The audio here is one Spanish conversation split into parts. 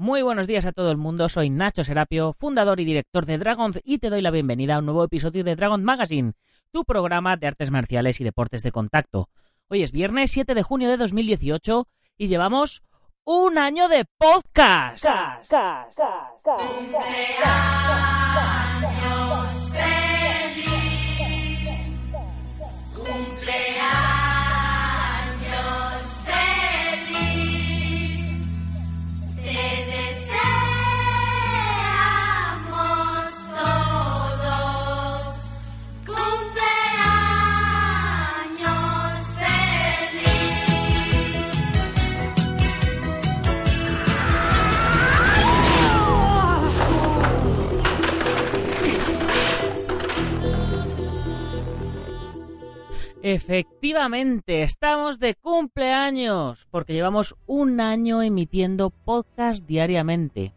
Muy buenos días a todo el mundo, soy Nacho Serapio, fundador y director de Dragon y te doy la bienvenida a un nuevo episodio de Dragon Magazine, tu programa de artes marciales y deportes de contacto. Hoy es viernes 7 de junio de 2018 y llevamos un año de podcast. Efectivamente, estamos de cumpleaños, porque llevamos un año emitiendo podcast diariamente.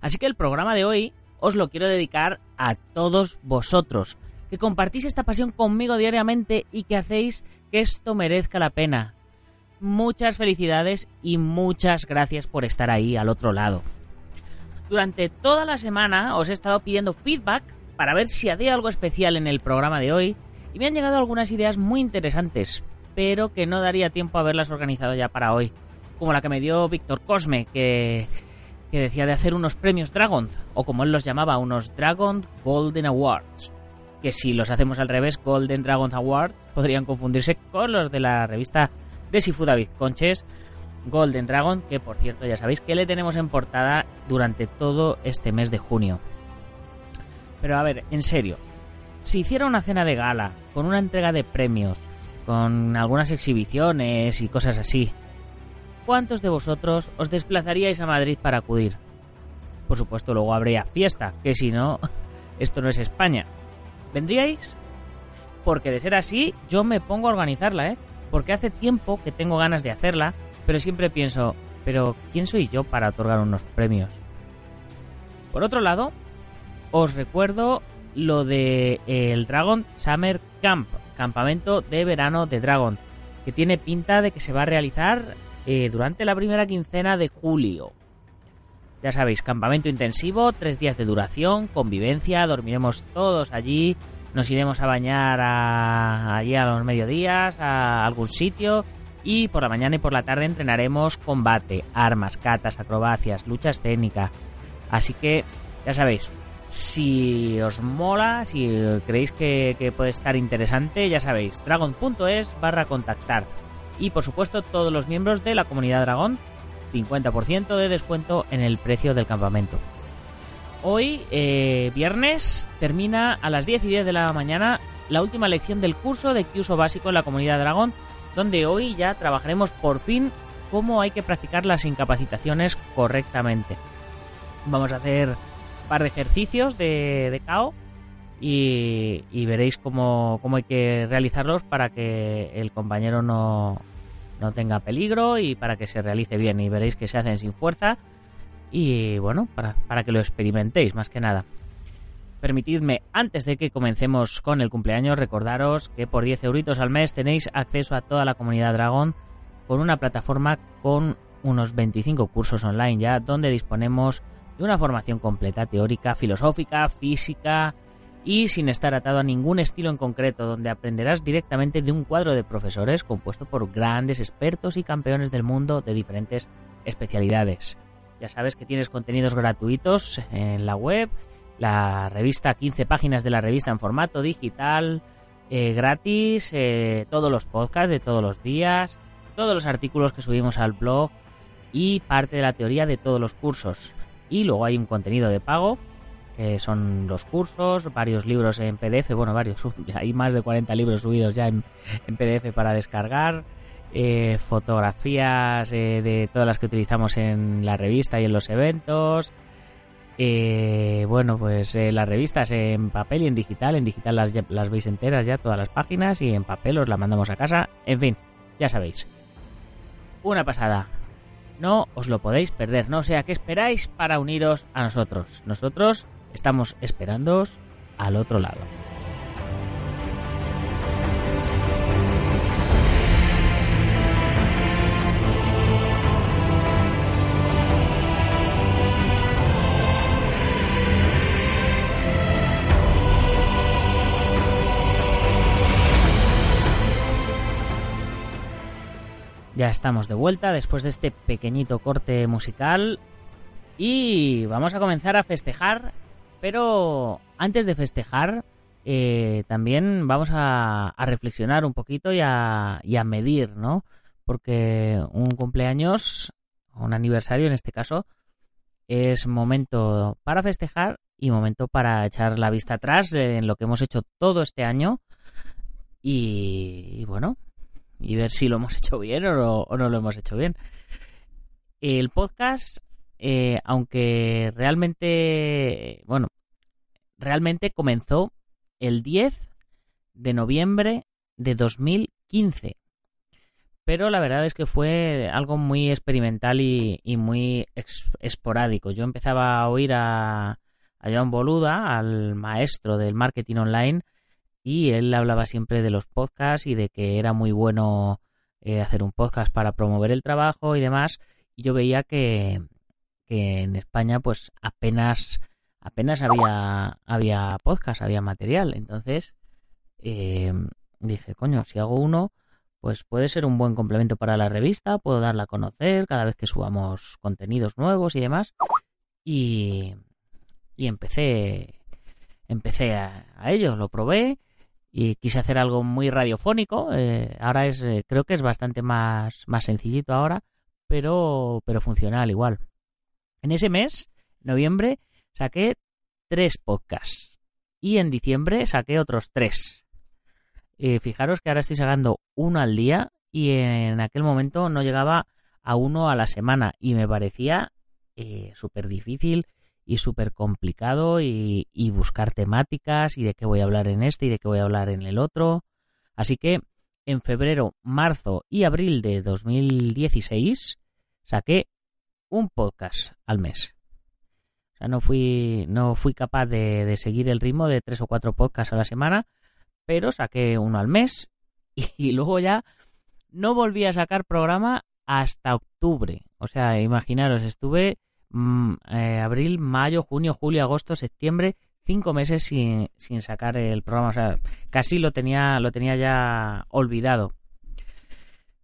Así que el programa de hoy os lo quiero dedicar a todos vosotros, que compartís esta pasión conmigo diariamente y que hacéis que esto merezca la pena. Muchas felicidades y muchas gracias por estar ahí al otro lado. Durante toda la semana os he estado pidiendo feedback para ver si hacía algo especial en el programa de hoy y me han llegado algunas ideas muy interesantes, pero que no daría tiempo a haberlas organizado ya para hoy. Como la que me dio Víctor Cosme, que, que decía de hacer unos premios Dragon, o como él los llamaba, unos Dragon Golden Awards. Que si los hacemos al revés, Golden Dragon Awards, podrían confundirse con los de la revista de Sifu David Conches, Golden Dragon, que por cierto ya sabéis que le tenemos en portada durante todo este mes de junio. Pero a ver, en serio, si hiciera una cena de gala, con una entrega de premios, con algunas exhibiciones y cosas así, ¿cuántos de vosotros os desplazaríais a Madrid para acudir? Por supuesto, luego habría fiesta, que si no, esto no es España. ¿Vendríais? Porque de ser así, yo me pongo a organizarla, ¿eh? Porque hace tiempo que tengo ganas de hacerla, pero siempre pienso, pero ¿quién soy yo para otorgar unos premios? Por otro lado, os recuerdo lo de eh, el Dragon Summer Camp, campamento de verano de Dragon, que tiene pinta de que se va a realizar eh, durante la primera quincena de julio. Ya sabéis, campamento intensivo, tres días de duración, convivencia, dormiremos todos allí, nos iremos a bañar allí a los mediodías, a algún sitio, y por la mañana y por la tarde entrenaremos combate, armas, catas, acrobacias, lucha escénica. Así que, ya sabéis, si os mola, si creéis que, puede estar interesante, ya sabéis, dragon.es barra contactar. Y por supuesto, todos los miembros de la comunidad Dragón, 50% de descuento en el precio del campamento. Hoy, eh, viernes, termina a las 10 y 10 de la mañana la última lección del curso de uso básico en la comunidad Dragón, donde hoy ya trabajaremos por fin cómo hay que practicar las incapacitaciones correctamente. Vamos a hacer par de ejercicios de, de KO y, veréis cómo, hay que realizarlos para que el compañero no, no tenga peligro y para que se realice bien. Y veréis que se hacen sin fuerza y bueno, para, para que lo experimentéis más que nada. Permitidme, antes de que comencemos con el cumpleaños, recordaros que por 10 euritos al mes tenéis acceso a toda la comunidad Dragón con una plataforma con unos 25 cursos online ya donde disponemos de una formación completa, teórica, filosófica, física y sin estar atado a ningún estilo en concreto, donde aprenderás directamente de un cuadro de profesores compuesto por grandes expertos y campeones del mundo de diferentes especialidades. Ya sabes que tienes contenidos gratuitos en la web, la revista, 15 páginas de la revista en formato digital, eh, gratis, eh, todos los podcasts de todos los días, todos los artículos que subimos al blog y parte de la teoría de todos los cursos. Y luego hay un contenido de pago, que son los cursos, varios libros en PDF, bueno, varios, hay más de 40 libros subidos ya en, PDF para descargar. eh, fotografías eh, de todas las que utilizamos en la revista y en los eventos. Eh, bueno, pues las revistas en papel y en digital. En digital las, las veis enteras ya, todas las páginas, y en papel os las mandamos a casa. En fin, ya sabéis. Una pasada. No os lo podéis perder. No sea que esperáis para uniros a nosotros. Nosotros estamos esperándoos al otro lado. Ya estamos de vuelta después de este pequeñito corte musical y vamos a comenzar a festejar, pero antes de festejar eh, también vamos a, reflexionar un poquito y a, y a medir, ¿no? Porque un cumpleaños, un aniversario en este caso, es momento para festejar y momento para echar la vista atrás en lo que hemos hecho todo este año y bueno, y ver si lo hemos hecho bien o no, lo hemos hecho bien. El podcast, eh, aunque realmente, bueno, realmente comenzó el 10 de noviembre de 2015. Pero la verdad es que fue algo muy experimental y, muy esporádico. Yo empezaba a oír a, a Joan Boluda, al maestro del marketing online, y él hablaba siempre de los podcasts y de que era muy bueno eh, hacer un podcast para promover el trabajo y demás. Y yo veía que, en España pues apenas apenas había había podcast, había material. Entonces eh, dije, coño, si hago uno, pues puede ser un buen complemento para la revista, puedo darla a conocer cada vez que subamos contenidos nuevos y demás. Y, y empecé empecé a, a ello, lo probé y quise hacer algo muy radiofónico. Eh, ahora es, eh, creo que es bastante más, más sencillito ahora, pero, pero funcional igual. En ese mes, noviembre, saqué tres podcasts y en diciembre saqué otros tres. Eh, fijaros que ahora estoy sacando uno al día y en aquel momento no llegaba a uno a la semana y me parecía súper difícil y súper complicado y, buscar temáticas y de qué voy a hablar en este y de qué voy a hablar en el otro. Así que en febrero, marzo y abril de 2016 saqué un podcast al mes. O sea, no fui, no fui capaz de, de seguir el ritmo de tres o cuatro podcasts a la semana, pero saqué uno al mes y luego ya no volví a sacar programa hasta octubre. O sea, imaginaros, estuve Mm, eh, abril, mayo, junio, julio, agosto, septiembre, cinco meses sin, sin, sacar el programa. O sea, casi lo tenía, lo tenía ya olvidado.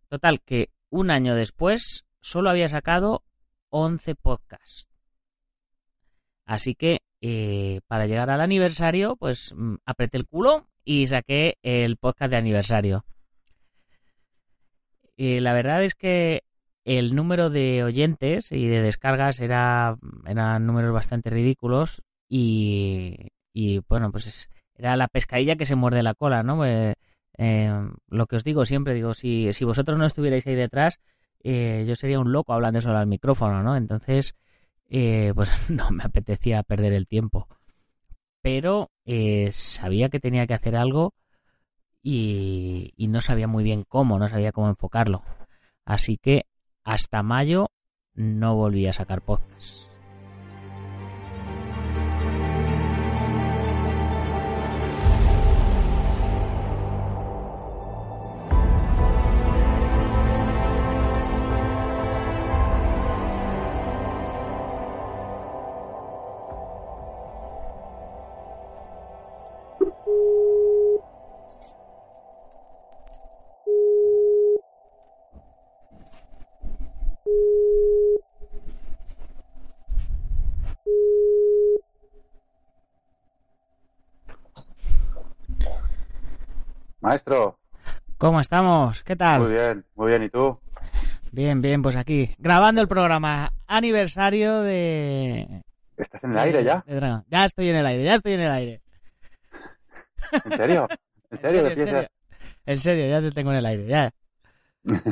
Total, que un año después solo había sacado 11 podcasts. Así que eh, para llegar al aniversario, pues mm, apreté el culo y saqué el podcast de aniversario. Y la verdad es que el número de oyentes y de descargas era eran números bastante ridículos y, bueno pues era la pescadilla que se muerde la cola no eh, eh, lo que os digo siempre digo si, si vosotros no estuvierais ahí detrás eh, yo sería un loco hablando solo al micrófono no entonces pues no me apetecía perder el tiempo. Pero sabía que tenía que hacer algo y, y no sabía muy bien cómo no sabía cómo enfocarlo. Así que hasta mayo no volví a sacar podcast. Maestro. ¿Cómo estamos? ¿Qué tal? Muy bien, muy bien. ¿Y tú? Bien, bien, pues aquí, grabando el programa aniversario de... ¿Estás en el aire ya? ya estoy en el aire, ya estoy en el aire. ¿En serio? ¿En serio? ¿En serio, ya te tengo en el aire, ya. pues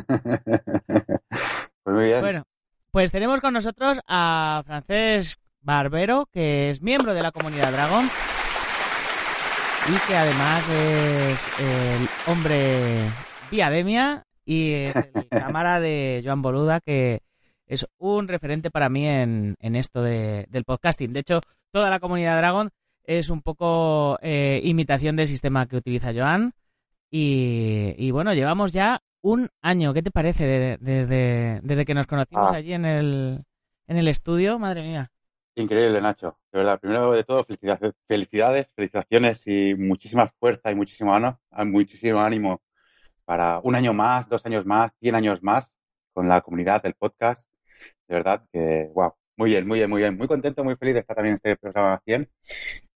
muy bien. Bueno, pues tenemos con nosotros a Francesc Barbero, que es miembro de la comunidad Dragon y que además es el hombre Viademia y el cámara de Joan Boluda, que es un referente para mí en, en esto de, del podcasting. De hecho, toda la comunidad Dragon es un poco eh, imitación del sistema que utiliza Joan. Y, y, bueno, llevamos ya un año. ¿Qué te parece desde, desde que nos conocimos Ah. allí en el, en el estudio? Madre mía. Increíble, Nacho. De verdad, primero de todo, felicidades, felicidades, felicitaciones y muchísima fuerza y muchísimo ánimo, muchísimo ánimo para un año más, dos años más, cien años más con la comunidad del podcast. De verdad que, wow, muy bien, muy bien, muy bien. Muy contento, muy feliz de estar también en este programa 100.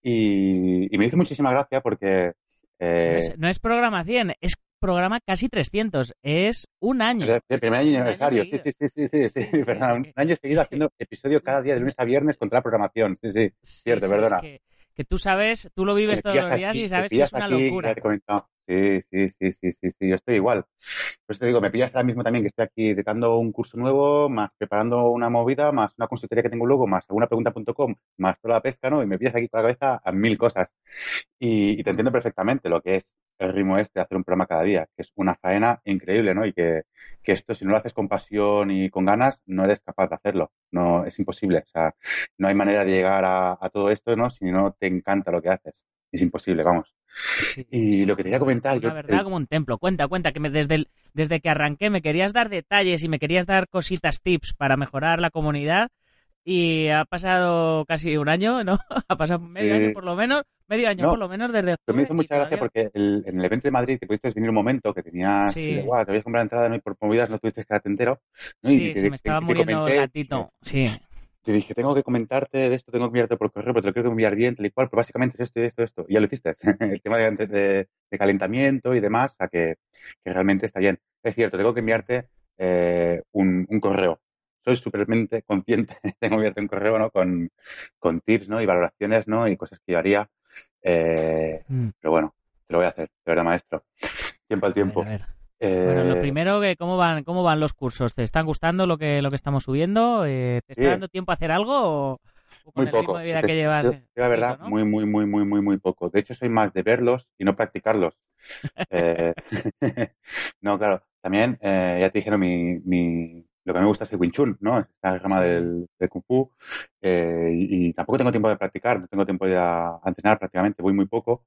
Y, y me hizo muchísima gracia porque... No Eh, es, no es programa 100, es programa casi 300. Es un año. el, el primer año año aniversario, sí, sí, sí, sí, sí, sí, perdona, un año seguido haciendo episodio cada día de lunes a viernes contra la programación, sí, sí. Cierto, perdona. Que, que tú sabes, tú lo vives todos los días aquí, y sabes que es una aquí, locura. Sí, sí, sí, sí, sí, sí, yo estoy igual. Por eso te digo, me pillas ahora mismo también que estoy aquí editando un curso nuevo, más preparando una movida, más una consultoría que tengo luego, más alguna pregunta.com, más toda la pesca, ¿no? Y me pillas aquí con la cabeza a mil cosas. Y, y te entiendo perfectamente lo que es el ritmo este de hacer un programa cada día, que es una faena increíble, ¿no? Y que, que esto, si no lo haces con pasión y con ganas, no eres capaz de hacerlo. No, es imposible. O sea, no hay manera de llegar a, a todo esto, ¿no? Si no te encanta lo que haces. Es imposible, vamos. Sí, Y lo que te quería comentar, yo- verdad el- como un templo. Cuenta, cuenta, que me- desde, el- desde que arranqué me querías dar detalles y me querías dar cositas, tips para mejorar la comunidad. Y ha pasado casi un año, ¿no? Ha pasado medio Sí. año por lo menos, medio año No, por lo menos desde Pero me hizo mucha gracia todavía- porque el- en el evento de Madrid que pudiste venir un momento que tenías, Sí. eh, guau, te habías comprado entrada ¿no? y por movidas no tuviste que quedarte entero. ¿no? Y Sí, te- se me estaba te muriendo el gatito. Sí. Te dije, tengo que comentarte de esto, tengo que enviarte por correo, pero te lo quiero enviar bien, tal y cual, pero básicamente es esto y esto y esto. Y ya lo hiciste. el tema de, de- de calentamiento y demás, o sea, que, que realmente está bien. Es cierto, tengo que enviarte eh, un, un correo. Soy súpermente consciente, tengo que enviarte un correo, ¿no? Con, con tips, ¿no? Y valoraciones, ¿no? Y cosas que yo haría. Eh, Mm, pero bueno, te lo voy a hacer, de verdad, maestro. Tiempo al a ver, tiempo. a ver. Eh, Bueno, lo primero, que ¿cómo van, cómo van los cursos? ¿Te están gustando lo que, lo que estamos subiendo? Eh, ¿Te está Sí. dando tiempo a hacer algo o, o con Muy el ritmo poco. de Si vida te- que llevas? eh, la verdad, muy, muy, muy, muy, muy, muy poco. De hecho, soy más de verlos y no practicarlos. Eh, no, claro. También, eh, ya te dijeron, mi, mi, lo que me gusta es el Wing Chun, ¿no? Esta rama Sí. del, del Kung Fu. Eh, y, y tampoco tengo tiempo de practicar, no tengo tiempo de ir a, a entrenar prácticamente, voy muy poco.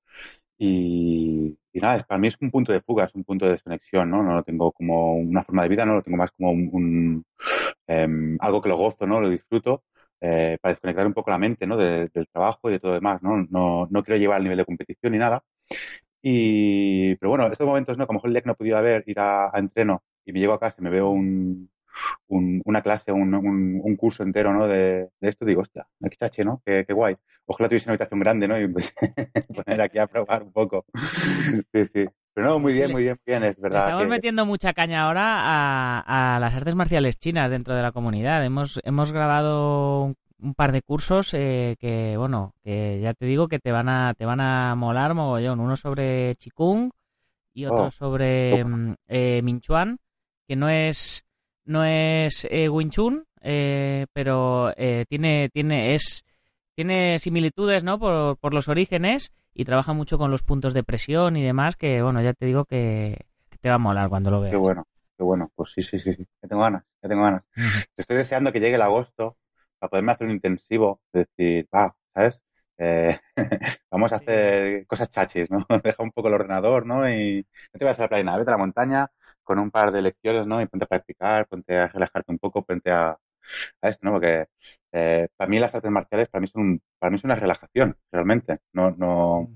Y, y nada, para mí es un punto de fuga, es un punto de desconexión, ¿no? No lo tengo como una forma de vida, no lo tengo más como un, un, em, algo que lo gozo, ¿no? Lo disfruto eh, para desconectar un poco la mente, ¿no? De- del trabajo y de todo demás, ¿no? No, no quiero llevar al nivel de competición ni nada. Y, pero bueno, estos momentos, ¿no? Como el día que no he podido haber, ir a, a entreno y me llego a casa y me veo un, un- una clase, un, un, un curso entero, ¿no? De, de esto, digo, hostia, qué chache, ¿no? Qué, qué guay. Ojalá tuviese una habitación grande, ¿no? Y pues poner aquí a probar un poco. Sí, sí. Pero no, muy bien, muy bien, muy bien, es verdad. estamos que- metiendo mucha caña ahora a, a las artes marciales chinas dentro de la comunidad. Hemos, hemos grabado un, un par de cursos eh, que, bueno, que ya te digo que te van a, te van a molar mogollón. Uno sobre Qigong y otro Oh, sobre mm, eh, Minchuan, que no es, no es eh, Wing Chun, eh, pero eh, tiene, tiene, es, tiene similitudes, ¿no? Por, por los orígenes y trabaja mucho con los puntos de presión y demás, que, bueno, ya te digo que, que te va a molar cuando lo veas. Qué bueno, qué bueno. Pues sí, sí, sí, sí. Ya tengo ganas, ya tengo ganas. Ujú. Estoy deseando que llegue el agosto para poderme hacer un intensivo, de decir, va, ¿sabes? Eh, vamos a Sí. hacer cosas chachis, ¿no? Deja un poco el ordenador, ¿no? Y no te vas a la playa, vete a la montaña con un par de lecciones, ¿no? Y ponte a practicar, ponte a relajarte un poco, ponte a, a esto, ¿no? Porque eh, para mí las artes marciales, para mí son, para mí es una relajación, realmente. No, no,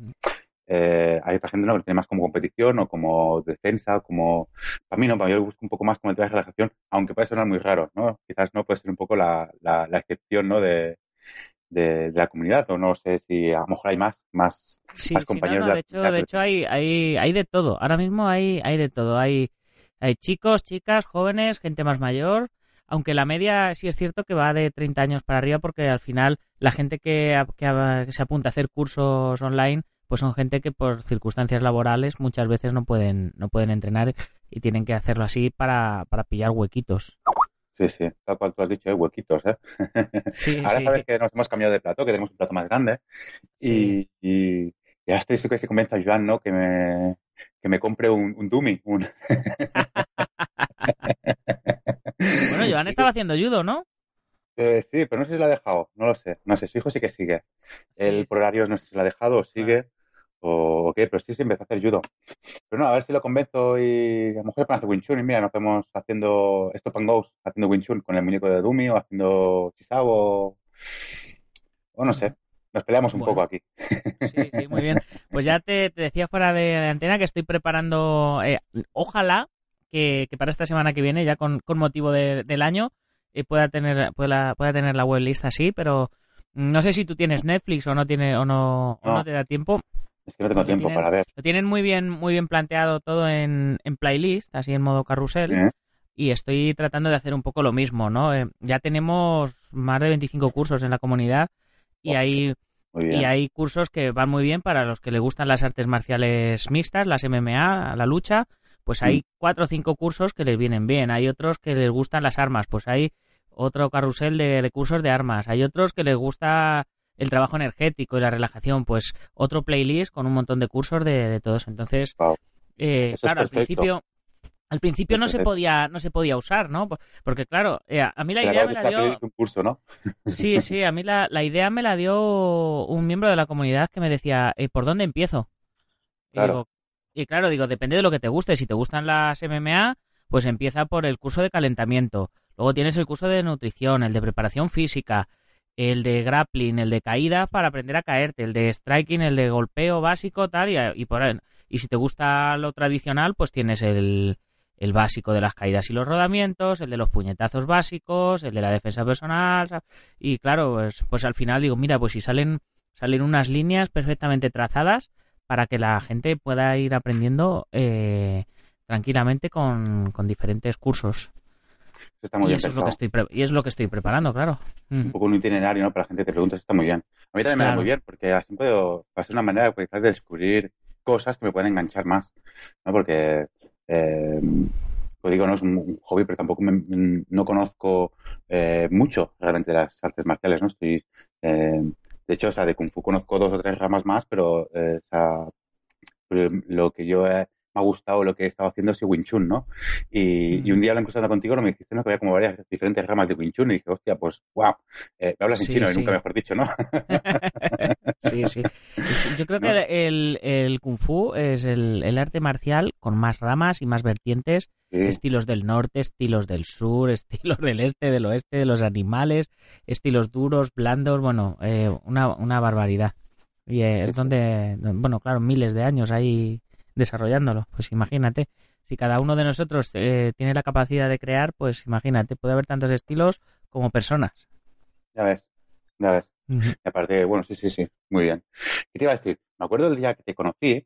eh, hay otra gente ¿no? que lo tiene más como competición o como defensa, o como... Para mí no, para mí yo lo busco un poco más como el tema de relajación, aunque puede sonar muy raro, ¿no? Quizás no puede ser un poco la, la, la excepción, ¿no? De, de, de la comunidad, o no sé si a lo mejor hay más, más, Sí, más sí, no, compañeros no, de de la de hecho hay, hay, hay de todo. Ahora mismo hay, hay de todo. Hay, hay chicos, chicas, jóvenes, gente más mayor. Aunque la media sí es cierto que va de 30 años para arriba porque al final la gente que, a- que se apunta a hacer cursos online pues son gente que por circunstancias laborales muchas veces no pueden, no pueden entrenar y tienen que hacerlo así para, para pillar huequitos. Sí, sí, tal cual tú has dicho, hay huequitos, ¿eh? Ahora sabes que nos hemos cambiado de plato, que tenemos un plato más grande y, y, ya estoy sí que se convence a Joan, ¿no? Que me, que me compre un, un dummy. Un... bueno, Joan estaba haciendo judo, ¿no? Eh, sí, pero no sé si lo ha dejado, no lo sé. No sé, su hijo sí que sigue. El por horarios no sé si lo ha dejado o sigue o qué, pero sí, sí empezó a hacer judo. Pero no, a ver si lo convenzo y a lo mejor para hacer Wing Chun y mira, nos vemos haciendo Stop and Goes, haciendo Wing Chun con el muñeco de Dumi o haciendo Chisao o, o no sé. Nos peleamos un poco aquí. Sí, sí, muy bien. Pues ya te, decía fuera de, antena que estoy preparando, eh, ojalá que, para esta semana que viene, ya con, con motivo del año, eh, pueda tener pueda, pueda tener la web lista así, pero no sé si tú tienes Netflix o no tiene o no, no. te da tiempo. Es que no tengo tiempo para ver. Lo tienen muy bien muy bien planteado todo en, en playlist, así en modo carrusel. Y estoy tratando de hacer un poco lo mismo, ¿no? Eh, ya tenemos más de 25 cursos en la comunidad y hay y hay cursos que van muy bien para los que les gustan las artes marciales mixtas, las MMA, la lucha, pues hay mm. cuatro o cinco cursos que les vienen bien. Hay otros que les gustan las armas, pues hay otro carrusel de, cursos de armas. Hay otros que les gusta el trabajo energético y la relajación, pues otro playlist con un montón de cursos de, de todo eso. Entonces, eh, claro, al principio al principio no se podía no se podía usar, ¿no? Porque claro, eh, a mí la idea me la dio un curso, ¿no? Sí, sí, a mí la, la, idea me la dio un miembro de la comunidad que me decía, eh, ¿por dónde empiezo? Claro. Y, claro, digo, depende de lo que te guste. Si te gustan las MMA, pues empieza por el curso de calentamiento. Luego tienes el curso de nutrición, el de preparación física, el de grappling, el de caída para aprender a caerte, el de striking, el de golpeo básico, tal, y, y por ahí. Y si te gusta lo tradicional, pues tienes el, el básico de las caídas y los rodamientos, el de los puñetazos básicos, el de la defensa personal y claro, pues, pues al final digo, mira, pues si salen salen unas líneas perfectamente trazadas para que la gente pueda ir aprendiendo eh, tranquilamente con, diferentes cursos. Está muy y, eso es lo que estoy y es lo que estoy preparando, claro. Un mm. poco un itinerario, ¿no? Para la gente que te pregunta, está muy bien. A mí también me va muy bien, porque así puedo pasar una manera de descubrir cosas que me pueden enganchar más, ¿no? Porque eh, pues digo, no es un hobby, pero tampoco no conozco eh, mucho realmente las artes marciales, ¿no? Estoy, eh, de hecho, o sea, de Kung Fu conozco dos o tres ramas más, pero eh, lo que yo he, me ha gustado lo que he estado haciendo es Wing Chun, ¿no? Y, un día hablando contigo, no me dijiste ¿no? que había como varias diferentes ramas de Wing Chun y dije, hostia, pues, wow, eh, me hablas en chino y nunca mejor dicho, ¿no? sí, sí. Yo creo que el, el, Kung Fu es el, el, arte marcial con más ramas y más vertientes, estilos del norte, estilos del sur, estilos del este, del oeste, de los animales, estilos duros, blandos, bueno, eh, una, una barbaridad. Y es donde, bueno, claro, miles de años hay desarrollándolo. Pues imagínate, si cada uno de nosotros eh, tiene la capacidad de crear, pues imagínate, puede haber tantos estilos como personas. Ya ves, ya ves. aparte, bueno, sí, sí, sí, muy bien. ¿Qué te iba a decir? Me acuerdo del día que te conocí,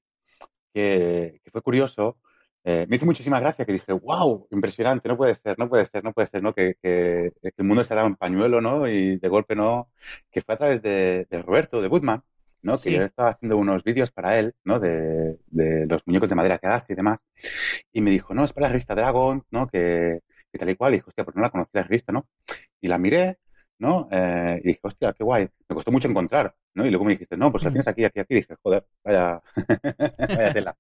que, fue curioso, eh, me hizo muchísima gracia que dije, wow, impresionante, no puede ser, no puede ser, no puede ser, ¿no? Que, que, el mundo daba en pañuelo, ¿no? Y de golpe no, que fue a través de, de Roberto, de Woodman, ¿no? Que yo estaba haciendo unos vídeos para él, ¿no? De, de, los muñecos de madera que hace y demás. Y me dijo, no, es para la revista Dragon, ¿no? Que, que tal y cual. Y dije, hostia, pues no la conocía la revista, ¿no? Y la miré, ¿no? Eh, y dije, hostia, qué guay. Me costó mucho encontrar, ¿no? Y luego me dijiste, no, pues la tienes aquí, aquí, aquí. Y dije, joder, vaya, vaya tela.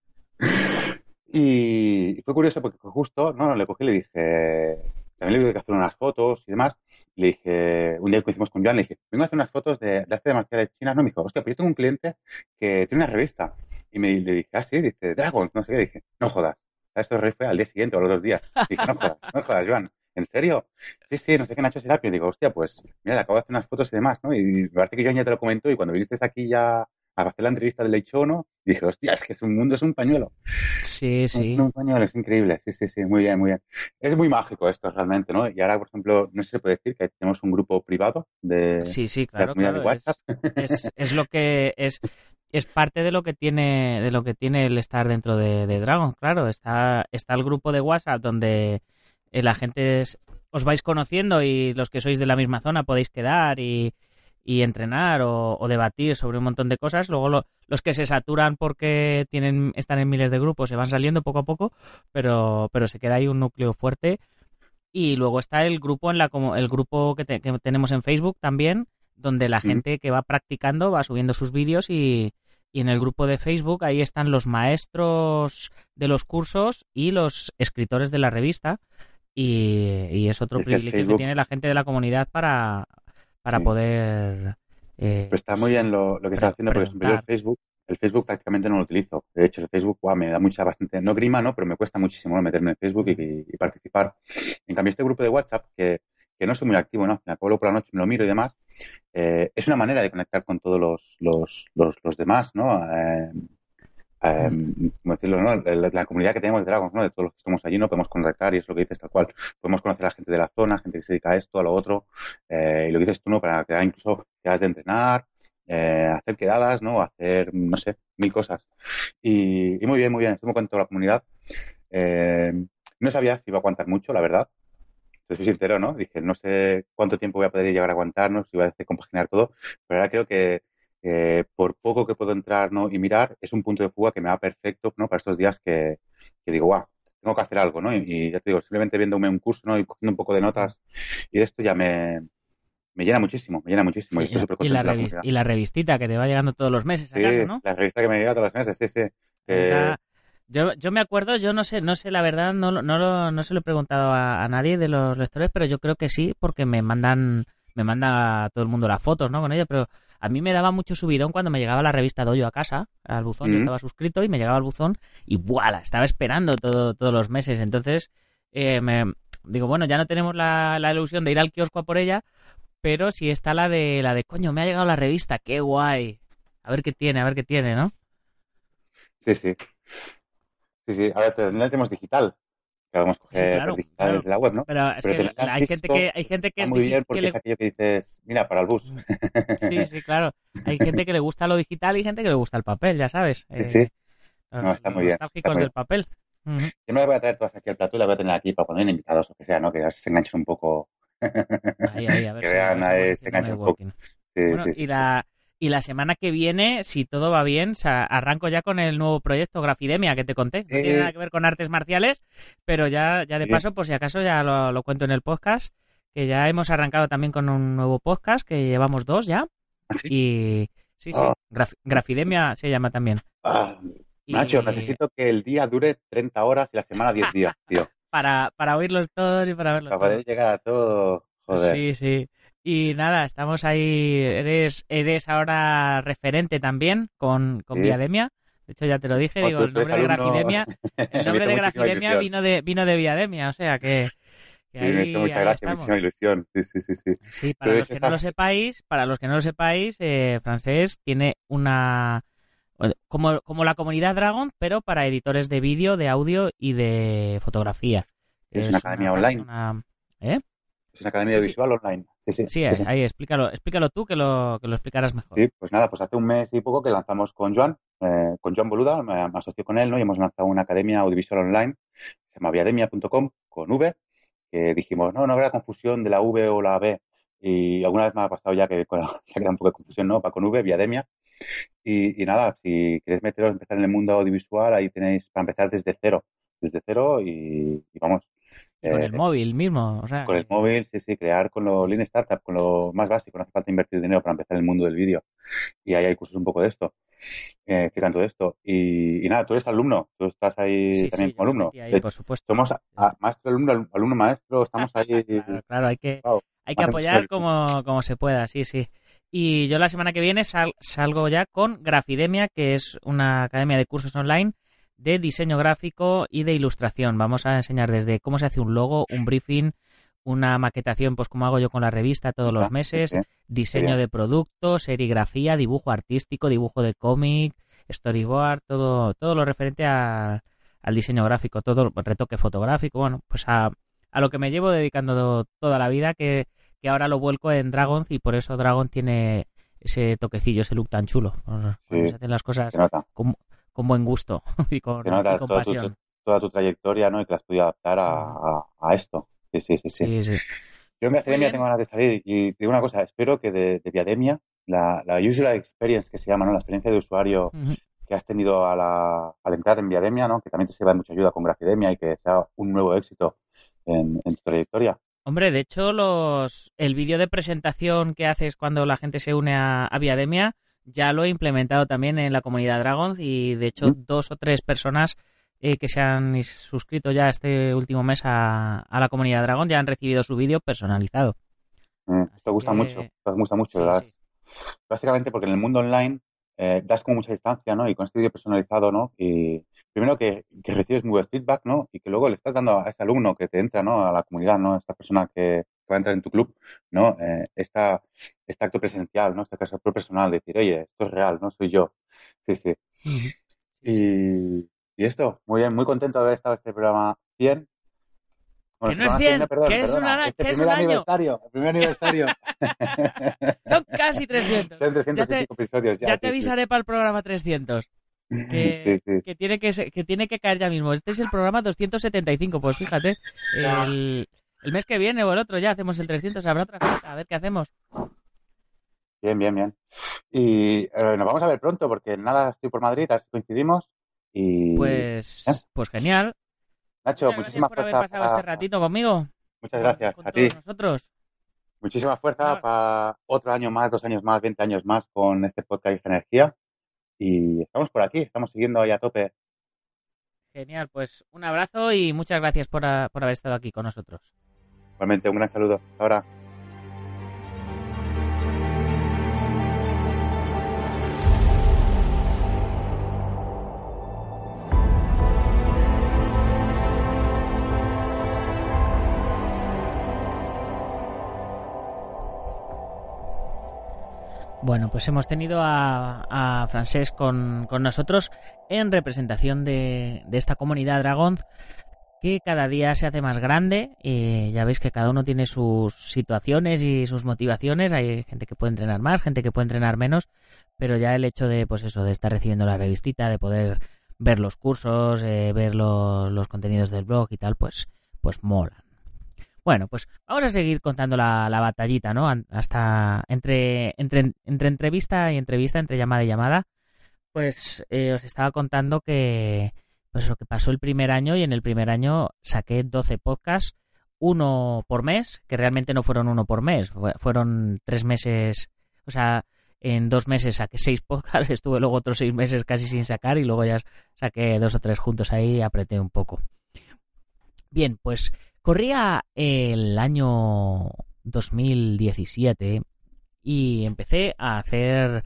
Y fue curioso porque justo, no, le cogí y le dije, también le tuve que hacer unas fotos y demás. Le dije, un día que hicimos con Joan, le dije, vengo a hacer unas fotos de, de arte marciales chinas. No, me dijo, hostia, pero yo tengo un cliente que tiene una revista. Y me, le dije, ah, sí, dice, Dragon, no sé qué. Dije, no jodas. Esto fue al día siguiente o a los dos días. Dije, no jodas, no jodas, Joan. ¿En serio? Sí, sí, no sé qué Nacho Serapio. Digo, hostia, pues, mira, le acabo de hacer unas fotos y demás, ¿no? Y me parece que Joan ya te lo comentó y cuando viniste aquí ya hacer la entrevista del Late ¿no? Y dije, hostia, es que es un mundo, es un pañuelo. Sí, sí. Un, pañuelo, es increíble. Sí, sí, sí, muy bien, muy bien. Es muy mágico esto realmente, ¿no? Y ahora, por ejemplo, no sé si se puede decir que tenemos un grupo privado de, sí, sí, claro, de WhatsApp. Es, es, lo que es es parte de lo que tiene de lo que tiene el estar dentro de, Dragon, claro. Está, está el grupo de WhatsApp donde eh, la gente os vais conociendo y los que sois de la misma zona podéis quedar y, y entrenar o, debatir sobre un montón de cosas. Luego los que se saturan porque tienen están en miles de grupos se van saliendo poco a poco, pero, pero se queda ahí un núcleo fuerte. Y luego está el grupo en la como el grupo que, que tenemos en Facebook también, donde la gente que va practicando va subiendo sus vídeos y, y en el grupo de Facebook ahí están los maestros de los cursos y los escritores de la revista. Y, es otro privilegio que tiene la gente de la comunidad para, para poder... Eh, pues está muy bien lo, que está haciendo, porque yo el Facebook, el Facebook prácticamente no lo utilizo. De hecho, el Facebook me da mucha, bastante, no grima, ¿no? Pero me cuesta muchísimo meterme en Facebook y, participar. En cambio, este grupo de WhatsApp, que, que no soy muy activo, ¿no? Me acuerdo por la noche, me lo miro y demás, eh, es una manera de conectar con todos los, los, los, demás, ¿no? Eh, eh, decirlo, ¿no? La, comunidad que tenemos de Dragons, ¿no? De todos los que estamos allí, ¿no? Podemos contactar y es lo que dices tal cual. Podemos conocer a la gente de la zona, gente que se dedica a esto, a lo otro, y lo que dices tú, ¿no? Para quedar incluso quedas de entrenar, hacer quedadas, ¿no? Hacer, no sé, mil cosas. Y, muy bien, muy bien. Estoy muy contento la comunidad. no sabía si iba a aguantar mucho, la verdad te soy sincero, ¿no? Dije, no sé cuánto tiempo voy a poder llegar a aguantarnos, si voy a hacer compaginar todo, pero ahora creo que eh, por poco que puedo entrar ¿no? y mirar, es un punto de fuga que me va perfecto ¿no? para estos días que, digo, guau, tengo que hacer algo, ¿no? Y, ya te digo, simplemente viéndome un curso, ¿no? Y cogiendo un poco de notas y de esto ya me, me llena muchísimo, me llena muchísimo. Y, y, la, y, la revistita que te va llegando todos los meses, sí, ¿no? la revista que me llega todos los meses, sí, sí. Yo, yo me acuerdo, yo no sé, no sé la verdad, no, no, no se lo he preguntado a, nadie de los lectores, pero yo creo que sí, porque me mandan, me manda todo el mundo las fotos, ¿no? Con ella, pero a mí me daba mucho subidón cuando me llegaba la revista Doyo a casa, al buzón, yo estaba suscrito y me llegaba al buzón y ¡buala! Estaba esperando todo, todos los meses. Entonces, eh, me digo, bueno, ya no tenemos la, la ilusión de ir al kiosco a por ella, pero sí está la de, la de, coño, me ha llegado la revista, qué guay. A ver qué tiene, a ver qué tiene, ¿no? Sí, sí. Sí, sí, ahora tenemos digital. Vamos a coger digital desde la web, ¿no? Pero, es que hay, gente que, hay gente que es muy bien porque es aquello que dices, mira, para el bus. Sí, sí, claro. Hay gente que le gusta lo digital y gente que le gusta el papel, ya sabes. Sí, sí. Eh, no, está muy bien. Nostálgicos del papel. Yo me las voy a traer todas aquí al plato y las voy a tener aquí para poner invitados o que sea, ¿no? Que se enganchen un poco. Ahí, ahí, a ver que vean, ahí, se enganchen un poco. Sí, bueno, sí, y la, y la semana que viene, si todo va bien, arranco ya con el nuevo proyecto Grafidemia que te conté. No tiene nada que ver con artes marciales, pero ya, ya de paso, por si acaso, ya lo, cuento en el podcast, que ya hemos arrancado también con un nuevo podcast, que llevamos dos ya. ¿Ah, y sí, sí, ah. Grafidemia se llama también. Ah, Nacho, necesito que el día dure 30 horas y la semana 10 días, tío. para, para oírlos todos y para verlos Para poder llegar a todo. Joder. Sí, sí. Y nada, estamos ahí. Eres, eres ahora referente también con, con Viademia. De hecho, ya te lo dije, digo, el nombre de Grafidemia, el nombre de Grafidemia vino de, vino de Viademia, o sea que. sí, me hizo mucha gracia, muchísima ilusión. Sí, sí, sí. Sí, sí para los que no lo sepáis, para los que no lo sepáis, eh, Francés tiene una. Como, como la comunidad Dragon, pero para editores de vídeo, de audio y de fotografía. Es, una academia online. ¿Eh? Es una academia de visual online. Sí, sí. Sí, ahí, explícalo, explícalo tú que lo, que lo explicarás mejor. Sí, pues nada, pues hace un mes y poco que lanzamos con Joan, eh, con Joan Boluda, me, asoció con él, ¿no? Y hemos lanzado una academia audiovisual online, se llama viademia.com, con V, que dijimos, no, no habrá confusión de la V o la B. Y alguna vez me ha pasado ya que se ha quedado un poco de confusión, ¿no? Para con V, Viademia. Y, nada, si queréis meteros, empezar en el mundo audiovisual, ahí tenéis para empezar desde cero, desde cero y vamos, con el eh, móvil mismo, o sea. Con el móvil, sí, sí, crear con lo Lean Startup, con lo más básico, no hace falta invertir dinero para empezar en el mundo del vídeo. Y ahí hay cursos un poco de esto, eh, que todo esto. Y, nada, tú eres alumno, tú estás ahí también como alumno. por supuesto. Somos maestro, alumno, alumno, maestro, estamos ahí. claro, hay que, hay que apoyar como, como se pueda, sí, sí. Y yo la semana que viene salgo ya con Grafidemia, que es una academia de cursos online de diseño gráfico y de ilustración. Vamos a enseñar desde cómo se hace un logo, un briefing, una maquetación, pues como hago yo con la revista todos los meses, diseño de productos, serigrafía, dibujo artístico, dibujo de cómic, storyboard, todo, todo lo referente al diseño gráfico, todo retoque fotográfico, bueno, pues a, a lo que me llevo dedicando toda la vida, que, que ahora lo vuelco en Dragon y por eso Dragon tiene ese toquecillo, ese look tan chulo. se hacen las cosas como, con buen gusto y con, toda Tu, toda tu trayectoria, ¿no? Y que la has podido adaptar a, a, esto. Sí, sí, sí, sí. Yo en mi academia tengo ganas de salir y te digo una cosa, espero que de, de Viademia, la, la user experience que se llama, ¿no? La experiencia de usuario que has tenido a la, al entrar en Viademia, ¿no? Que también te sirva de mucha ayuda con Grafidemia y que sea un nuevo éxito en, en tu trayectoria. Hombre, de hecho, los el vídeo de presentación que haces cuando la gente se une a, a Viademia ya lo he implementado también en la comunidad Dragons y de hecho dos o tres personas eh, que se han suscrito ya este último mes a, a la comunidad Dragon ya han recibido su vídeo personalizado. Mm, Esto gusta que- mucho, esto gusta mucho, Sí, ¿verdad? sí. Básicamente porque en el mundo online eh, das como mucha distancia, ¿no? Y con este vídeo personalizado, ¿no? Y primero que, que recibes muy buen feedback, ¿no? Y que luego le estás dando a este alumno que te entra, ¿no? A la comunidad, ¿no? Esta persona que, que va a entrar en tu club, ¿no? Eh, esta, este acto presencial, ¿no? Este caso personal, de decir, oye, esto es real, ¿no? Soy yo. Sí, sí. Sí, sí. Y, y esto, muy bien, muy contento de haber estado en este programa 100. Que no es programa 100, no, perdón, que es perdona, un ara- este que es primer un año. aniversario, el primer aniversario. Son casi 300. Son 300 Ya te- y pico episodios ya. ya sí, te sí. avisaré para el programa 300. Que, Sí, sí. que tiene que, que tiene que caer ya mismo. Este es el programa 275, pues fíjate. El, el mes que viene o el otro ya hacemos el 300, habrá otra fiesta, a ver qué hacemos. Bien, bien, bien. Y eh, nos vamos a ver pronto porque nada, estoy por Madrid, a ver si coincidimos. Y Pues, pues genial. Nacho, Muchas gracias muchísimas por haber pasado este ratito conmigo. Muchas gracias con a ti. nosotros. Muchísima fuerza para otro año más, dos años más, 20 años más con este podcast y esta energía. Y estamos por aquí, estamos siguiendo ahí a tope. Genial, pues un abrazo y muchas gracias por, a- por haber estado aquí con nosotros. Igualmente, un gran saludo. Ahora. Bueno, pues hemos tenido a, a Francés con, con nosotros en representación de, de esta comunidad Dragón que cada día se hace más grande. Eh, ya veis que cada uno tiene sus situaciones y sus motivaciones. Hay gente que puede entrenar más, gente que puede entrenar menos, pero ya el hecho de, pues eso, de estar recibiendo la revistita, de poder ver los cursos, eh, ver lo- los contenidos del blog y tal, pues, pues mola. Bueno, pues vamos a seguir contando la, la batallita, ¿no? Hasta entre, entre, entre entrevista y entrevista, entre llamada y llamada, pues eh, os estaba contando que pues lo que pasó el primer año y en el primer año saqué 12 podcasts, uno por mes, que realmente no fueron uno por mes, fue- fueron tres meses, o sea, en dos meses saqué seis podcasts, estuve luego otros seis meses casi sin sacar y luego ya saqué dos o tres juntos ahí y apreté un poco. Bien, pues corría el año 2017 y empecé a hacer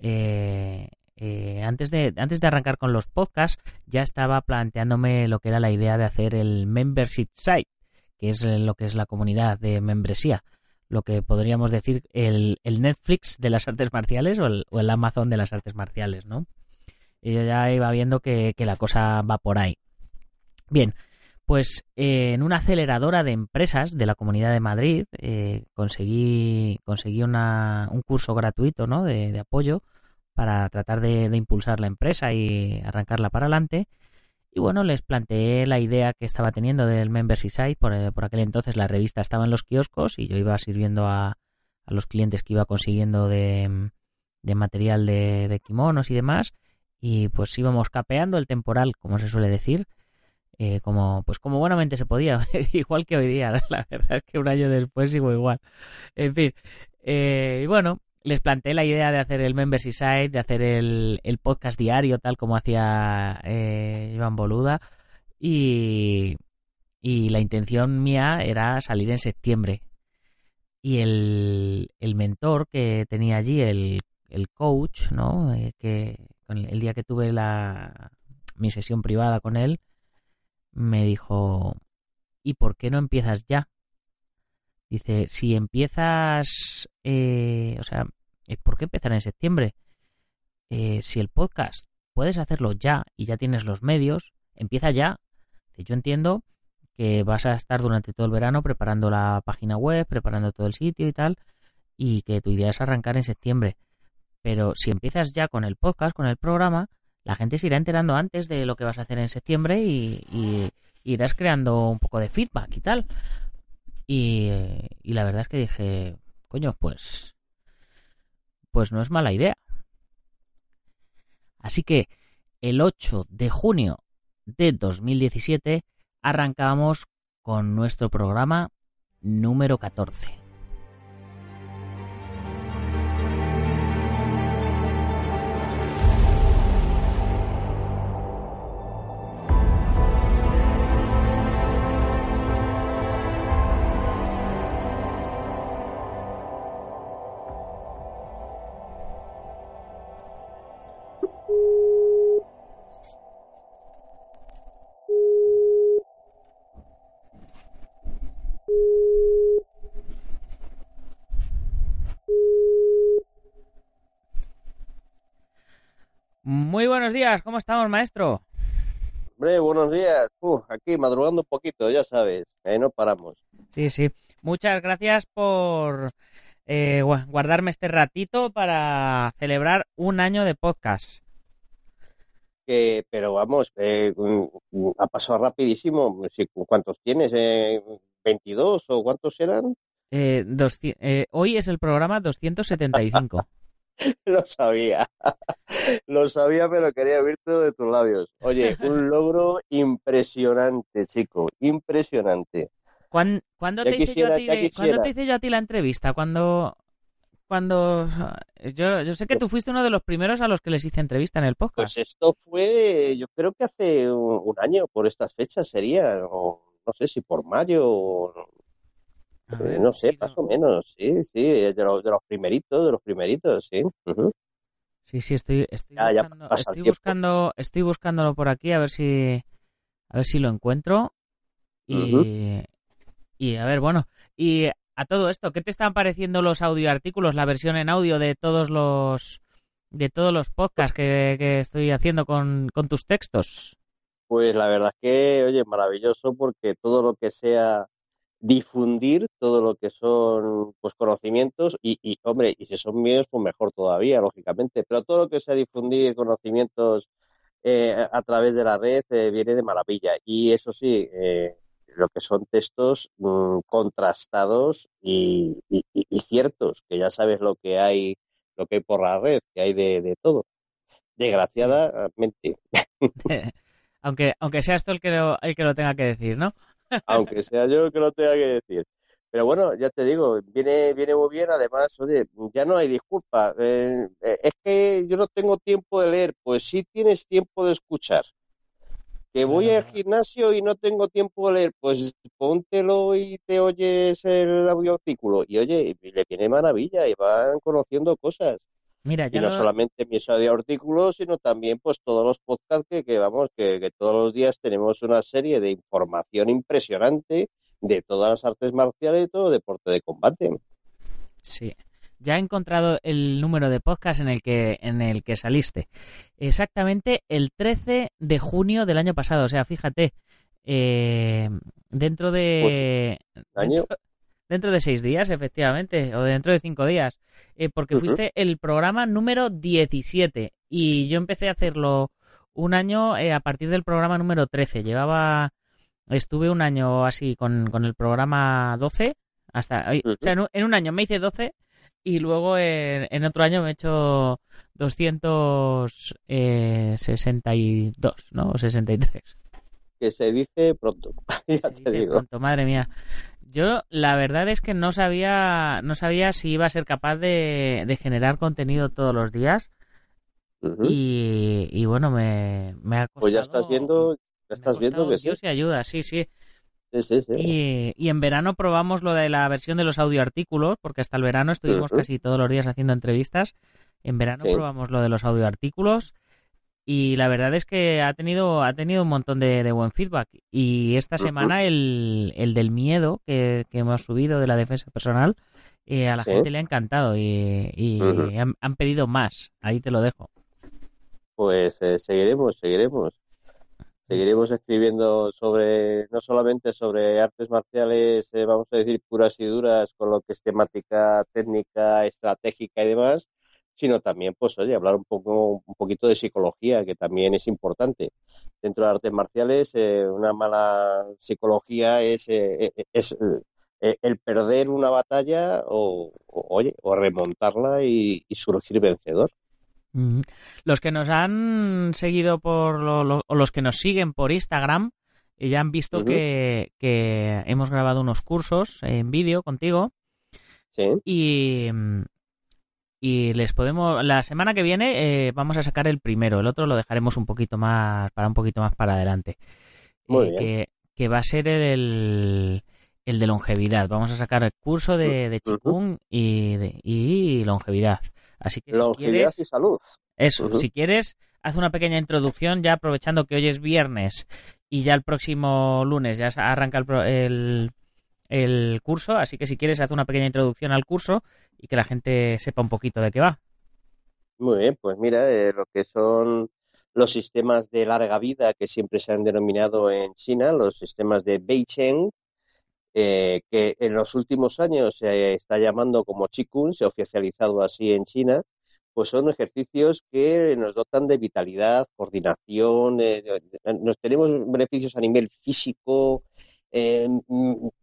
eh, eh, antes de antes de arrancar con los podcasts ya estaba planteándome lo que era la idea de hacer el membership site que es lo que es la comunidad de membresía. Lo que podríamos decir el, el Netflix de las artes marciales o el, o el Amazon de las artes marciales no y yo ya iba viendo que, que la cosa va por ahí. Bien pues eh, en una aceleradora de empresas de la Comunidad de Madrid eh, conseguí, conseguí una, un curso gratuito ¿no? de, de apoyo para tratar de, impulsar la empresa y arrancarla para adelante. Y bueno, les planteé la idea que estaba teniendo del Membership Site. Por, eh, por aquel entonces la revista estaba en los kioscos y yo iba sirviendo a, a los clientes que iba consiguiendo de, de material de, de kimonos y demás. Y pues íbamos capeando el temporal, como se suele decir eh, como pues como buenamente se podía, igual que hoy día, la verdad es que un año después sigo igual. En fin, eh, y bueno, les planteé la idea de hacer el Membership Site, de hacer el, el podcast diario, tal como hacía eh, Iván Boluda, y, y la intención mía era salir en septiembre. Y el, el mentor que tenía allí, el, el coach, ¿no? Eh, que el, día que tuve la, mi sesión privada con él, me dijo, ¿y por qué no empiezas ya? Dice, si empiezas, eh, o sea, ¿por qué empezar en septiembre? Eh, si el podcast puedes hacerlo ya y ya tienes los medios, empieza ya. Yo entiendo que vas a estar durante todo el verano preparando la página web, preparando todo el sitio y tal, y que tu idea es arrancar en septiembre. Pero si empiezas ya con el podcast, con el programa, la gente se irá enterando antes de lo que vas a hacer en septiembre y, y irás creando un poco de feedback y tal. Y, y la verdad es que dije, coño, pues, pues no es mala idea. Así que el 8 de junio de 2017 arrancamos con nuestro programa número 14. Muy buenos días, ¿cómo estamos, maestro? Hombre, buenos días. aquí madrugando un poquito, ya sabes, ahí no paramos. Sí, sí. Muchas gracias por eh, guardarme este ratito para celebrar un año de podcast. pero vamos, eh, ha pasado rapidísimo. ¿Cuántos tienes? Eh, ¿22 o cuántos eran? hoy es el programa 275. Lo sabía. Lo sabía, pero quería oírte de tus labios. Oye, un logro impresionante, chico. Impresionante. ¿Cuándo, te, hice yo a ti, te a ti la entrevista? Cuando, cuando yo, yo sé que tú fuiste uno de los primeros a los que les hice entrevista en el podcast. Pues esto fue, yo creo que hace un, año, por estas fechas sería, o no sé si por mayo, eh, no sé, más o menos, sí, sí, de los, de los primeritos, de los primeritos, sí. Sí, sí, estoy, estoy, buscando, estoy buscando, estoy buscándolo por aquí a ver si, a ver si lo encuentro. Y, y a ver, bueno, y a todo esto, ¿qué te están pareciendo los audioartículos, la versión en audio de todos los, de todos los podcasts que, que estoy haciendo con, con tus textos? Pues la verdad es que, oye, maravilloso porque todo lo que sea difundir todo lo que son pues conocimientos y, y, hombre, y si son míos, pues mejor todavía, lógicamente, pero todo lo que sea difundir conocimientos eh, a través de la red eh, viene de maravilla y eso sí, eh, lo que son textos mm, contrastados y, y, ciertos, que ya sabes lo que hay, lo que hay por la red, que hay de, de todo. Desgraciadamente. aunque, aunque sea esto el que lo, el que lo tenga que decir, ¿no? Aunque sea yo que lo tenga que decir. Pero bueno, ya te digo, viene, viene muy bien. Además, oye, ya no hay disculpa. Eh, eh, es que yo no tengo tiempo de leer. Pues sí tienes tiempo de escuchar. Que voy al gimnasio y no tengo tiempo de leer. Pues póntelo y te oyes el audio artículo. Y oye, le viene maravilla y van conociendo cosas. Mira, y no solamente mi de artículos, sino también pues todos los podcasts que, vamos, que, todos los días tenemos una serie de información impresionante de todas las artes marciales y todo deporte de combate. Sí. Ya he encontrado el número de podcast en el que en el que saliste. Exactamente el 13 de junio del año pasado. O sea, fíjate, eh, dentro de... Pues, ¿Año? Dentro de seis días, efectivamente, o dentro de cinco días, eh, porque fuiste el programa número 17 y yo empecé a hacerlo un año eh, a partir del programa número 13. Llevaba, estuve un año así con, con el programa 12, hasta, o sea, en un, año me hice 12 y luego en, otro año me he hecho 262, eh, ¿no? O 63. Que se dice pronto, ya te digo. Pronto, madre mía. Yo la verdad es que no sabía, no sabía si iba a ser capaz de, generar contenido todos los días. y, bueno, me, me ha costado, Pues ya estás viendo, ya estás viendo que Dios y ayuda, sí, sí. Y, y, en verano probamos lo de la versión de los audioartículos, porque hasta el verano estuvimos casi todos los días haciendo entrevistas. En verano probamos lo de los audioartículos y la verdad es que ha tenido, ha tenido un montón de, buen feedback. Y esta semana el, el del miedo que, hemos subido de la defensa personal, eh, a la gente le ha encantado y, han, pedido más. Ahí te lo dejo. Pues eh, seguiremos, seguiremos. Seguiremos escribiendo sobre, no solamente sobre artes marciales, eh, vamos a decir, puras y duras, con lo que es temática técnica, estratégica y demás, sino también, pues, oye, hablar un poco, un poquito de psicología, que también es importante. Dentro de artes marciales, eh, una mala psicología es, eh, eh, es eh, el perder una batalla o, oye, o remontarla y, surgir vencedor. Los que nos han seguido por o los que nos siguen por Instagram ya han visto que, hemos grabado unos cursos en vídeo contigo. Sí. Y, y les podemos la semana que viene eh, vamos a sacar el primero el otro lo dejaremos un poquito más para un poquito más para adelante Muy Que, que, va a ser el el de longevidad. Vamos a sacar el curso de, de Chikung y, de, y longevidad. Así que si quieres, y salud. Eso, si quieres, haz una pequeña introducción ya aprovechando que hoy es viernes y ya el próximo lunes ya arranca el, el, curso. Así que si quieres, haz una pequeña introducción al curso y que la gente sepa un poquito de qué va. Muy bien, pues mira, eh, lo que son los sistemas de larga vida que siempre se han denominado en China, los sistemas de Beicheng, eh, que en los últimos años se está llamando como Qigong, se ha oficializado así en China, pues son ejercicios que nos dotan de vitalidad, coordinación, eh, nos tenemos beneficios a nivel físico, eh,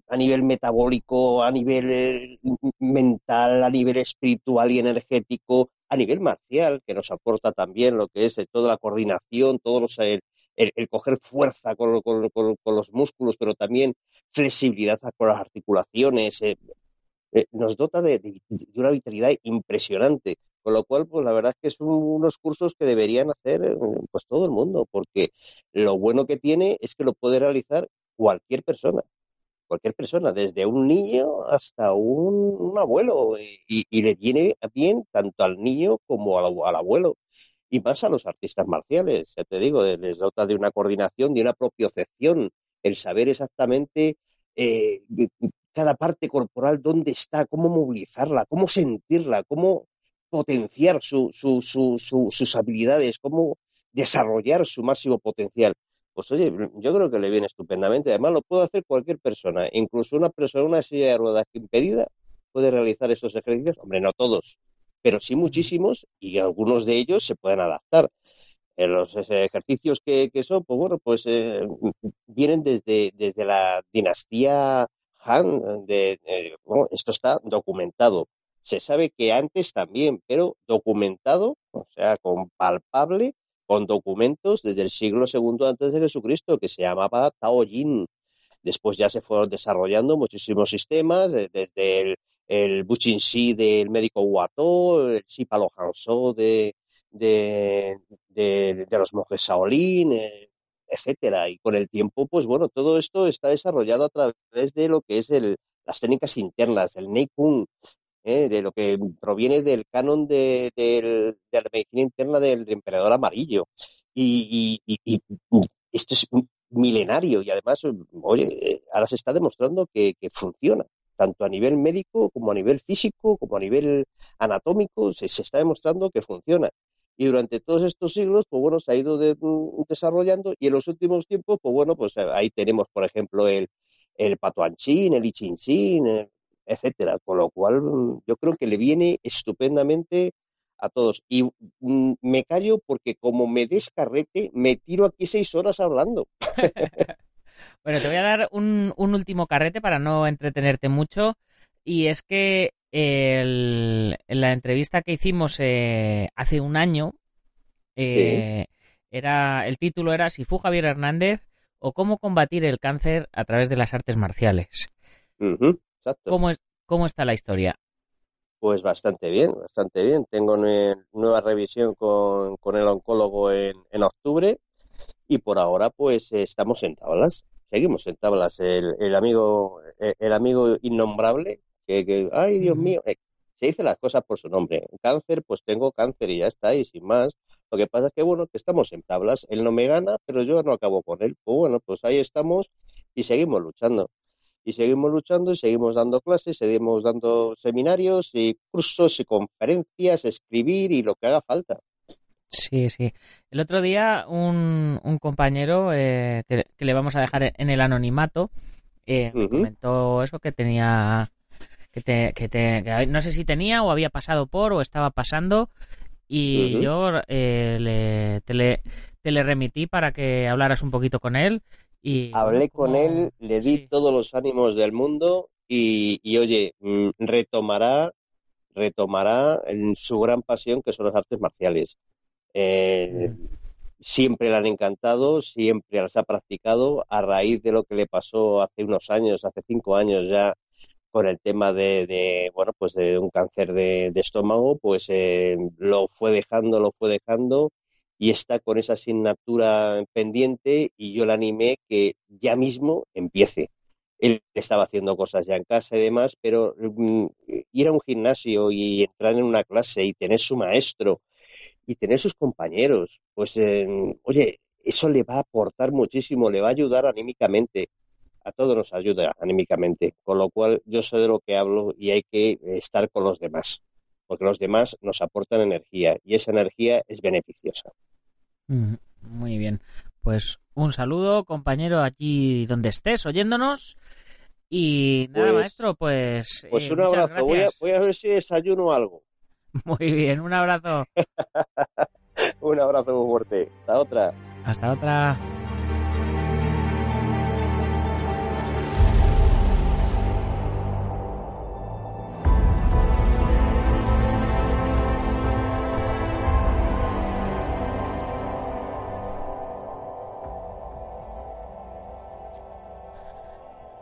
a nivel metabólico, a nivel mental, a nivel espiritual y energético, a nivel marcial, que nos aporta también lo que es toda la coordinación, todos los, el, coger fuerza con, los músculos, pero también flexibilidad con las articulaciones, eh, eh, nos dota de, una vitalidad impresionante. Con lo cual, pues la verdad es que son unos cursos que deberían hacer eh, pues todo el mundo, porque lo bueno que tiene es que lo puede realizar cualquier persona, cualquier persona, desde un niño hasta un, abuelo, y, le viene bien tanto al niño como al abuelo y más a los artistas marciales, ya te digo, les dota de una coordinación, de una propiocepción, el saber exactamente eh, cada parte corporal dónde está, cómo movilizarla, cómo sentirla, cómo potenciar sus habilidades, cómo desarrollar su máximo potencial. Pues oye, yo creo que le viene estupendamente. Además, lo puede hacer cualquier persona, incluso una persona, una silla de ruedas impedida, puede realizar esos ejercicios. Hombre, no todos, pero sí muchísimos y algunos de ellos se pueden adaptar. Eh, los ejercicios que, son, pues bueno, pues eh, vienen desde, desde la dinastía Han. De, esto está documentado. Se sabe que antes también, pero documentado, o sea, con palpable, con documentos desde el siglo II antes de Jesucristo, que se llamaba Taoyin. Después ya se fueron desarrollando muchísimos sistemas, desde el el Buchin Shi del médico Wato, el Shipalo Hanso de, de, los monjes Shaolin, eh, etcétera. Y con el tiempo, pues bueno, todo esto está desarrollado a través de lo que es el, las técnicas internas, el Neikun, eh, de lo que proviene del canon de, de, la medicina interna del, emperador amarillo. Y, y, esto es milenario y además, oye, eh, ahora se está demostrando que, funciona tanto a nivel médico como a nivel físico, como a nivel anatómico, se, está demostrando que funciona. Y durante todos estos siglos, pues bueno, se ha ido mm, desarrollando y en los últimos tiempos, pues bueno, pues eh, ahí tenemos, por ejemplo, el, el el ichinchín, eh, etcétera. Con lo cual, mm, yo creo que le viene estupendamente a todos. Y mm, me callo porque como me descarrete, me tiro aquí seis horas hablando. Bueno, te voy a dar un, último carrete para no entretenerte mucho. Y es que en la entrevista que hicimos eh, hace un año, eh, era el título era Si fue Javier Hernández o cómo combatir el cáncer a través de las artes marciales. ¿Cómo, es, ¿Cómo está la historia? Pues bastante bien, bastante bien. Tengo nueva revisión con, el oncólogo en, en octubre y por ahora pues estamos en tablas seguimos en tablas. El, el amigo, el, amigo innombrable, que, ay Dios mío, eh, se dice las cosas por su nombre. Cáncer, pues tengo cáncer y ya está, y sin más. Lo que pasa es que, bueno, que estamos en tablas. Él no me gana, pero yo no acabo con él. Pues bueno, pues ahí estamos y seguimos luchando. Y seguimos luchando y seguimos dando clases, seguimos dando seminarios y cursos y conferencias, escribir y lo que haga falta. Sí, sí. El otro día un, un compañero eh, que, le vamos a dejar en el anonimato eh, comentó eso que tenía que, te, que, te, no sé si tenía o había pasado por o estaba pasando y yo eh, le, te, le, te le remití para que hablaras un poquito con él y hablé con él le di todos los ánimos del mundo y, y oye, mm, retomará, retomará en su gran pasión que son las artes marciales. Eh, siempre le han encantado, siempre las ha practicado a raíz de lo que le pasó hace unos años, hace cinco años ya con el tema de, de bueno, pues de un cáncer de, de estómago, pues eh, lo fue dejando, lo fue dejando y está con esa asignatura pendiente y yo le animé que ya mismo empiece. Él estaba haciendo cosas ya en casa y demás, pero mm, ir a un gimnasio y entrar en una clase y tener su maestro y tener sus compañeros, pues, eh, oye, eso le va a aportar muchísimo, le va a ayudar anímicamente. A todos nos ayuda anímicamente, con lo cual yo sé de lo que hablo y hay que estar con los demás, porque los demás nos aportan energía y esa energía es beneficiosa. Mm, Muy bien. Pues un saludo, compañero, allí donde estés oyéndonos. Y nada, Pues- maestro, pues. Pues eh, un muchas abrazo, voy a, voy a ver si desayuno algo. Muy bien, un abrazo. Un abrazo muy fuerte. Hasta otra. Hasta otra.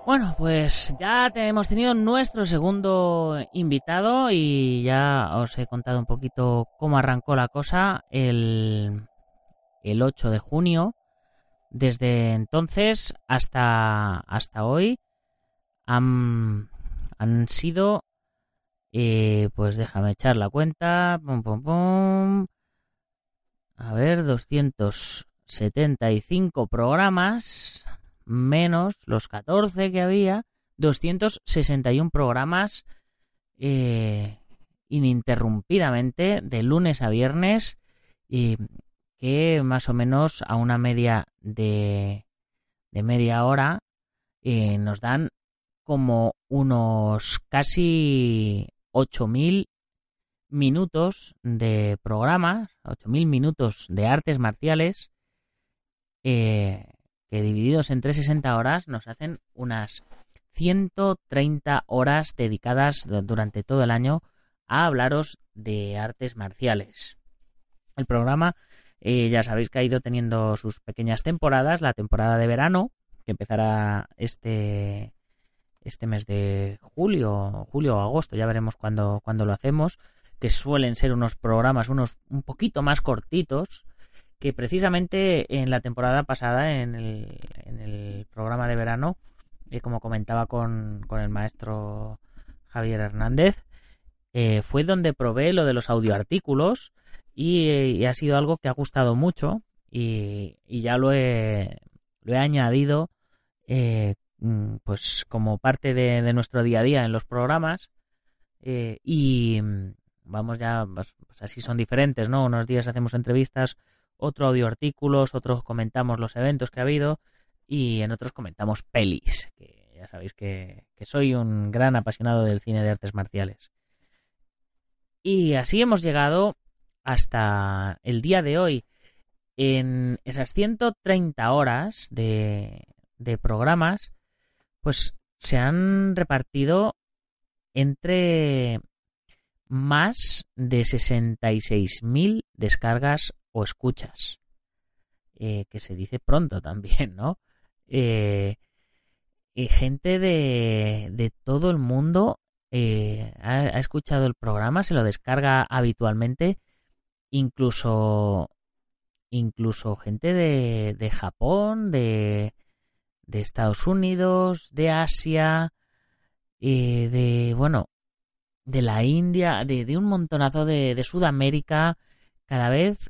Bueno, pues ya te- hemos tenido nuestro segundo invitado y ya os he contado un poquito cómo arrancó la cosa el, el 8 de junio. Desde entonces hasta, hasta hoy han, han sido, eh, pues déjame echar la cuenta, pum, pum, pum. a ver, 275 programas menos los 14 que había, 261 programas eh, ininterrumpidamente de lunes a viernes y que más o menos a una media de, de media hora eh, nos dan como unos casi 8.000 minutos de programas, 8.000 minutos de artes marciales, eh, que divididos entre 60 horas nos hacen unas 130 horas dedicadas du- durante todo el año a hablaros de artes marciales. El programa eh, ya sabéis que ha ido teniendo sus pequeñas temporadas, la temporada de verano, que empezará este, este mes de julio, julio o agosto, ya veremos cuándo, cuándo lo hacemos, que suelen ser unos programas unos un poquito más cortitos, que precisamente en la temporada pasada, en el, programa de verano, eh, como comentaba con, el maestro Javier Hernández, eh, fue donde probé lo de los audioartículos y, ha sido algo que ha gustado mucho y, ya lo he, lo he añadido eh, mm, pues como parte de, de nuestro día a día en los programas eh, y mm, vamos ya, pues, pues así son diferentes, ¿no? Unos días hacemos entrevistas, otro audioartículos, otros comentamos los eventos que ha habido y en otros comentamos pelis, que ya sabéis que, que soy un gran apasionado del cine de artes marciales. Y así hemos llegado hasta el día de hoy. En esas 130 horas de, de programas, pues se han repartido entre más de 66.000 descargas o escuchas. Eh, que se dice pronto también, ¿no? Eh, y gente de, de todo el mundo eh, ha, ha escuchado el programa, se lo descarga habitualmente, incluso incluso gente de, de Japón, de, de Estados Unidos, de Asia, eh, de bueno, de la India, de, de un montonazo de, de Sudamérica, cada vez,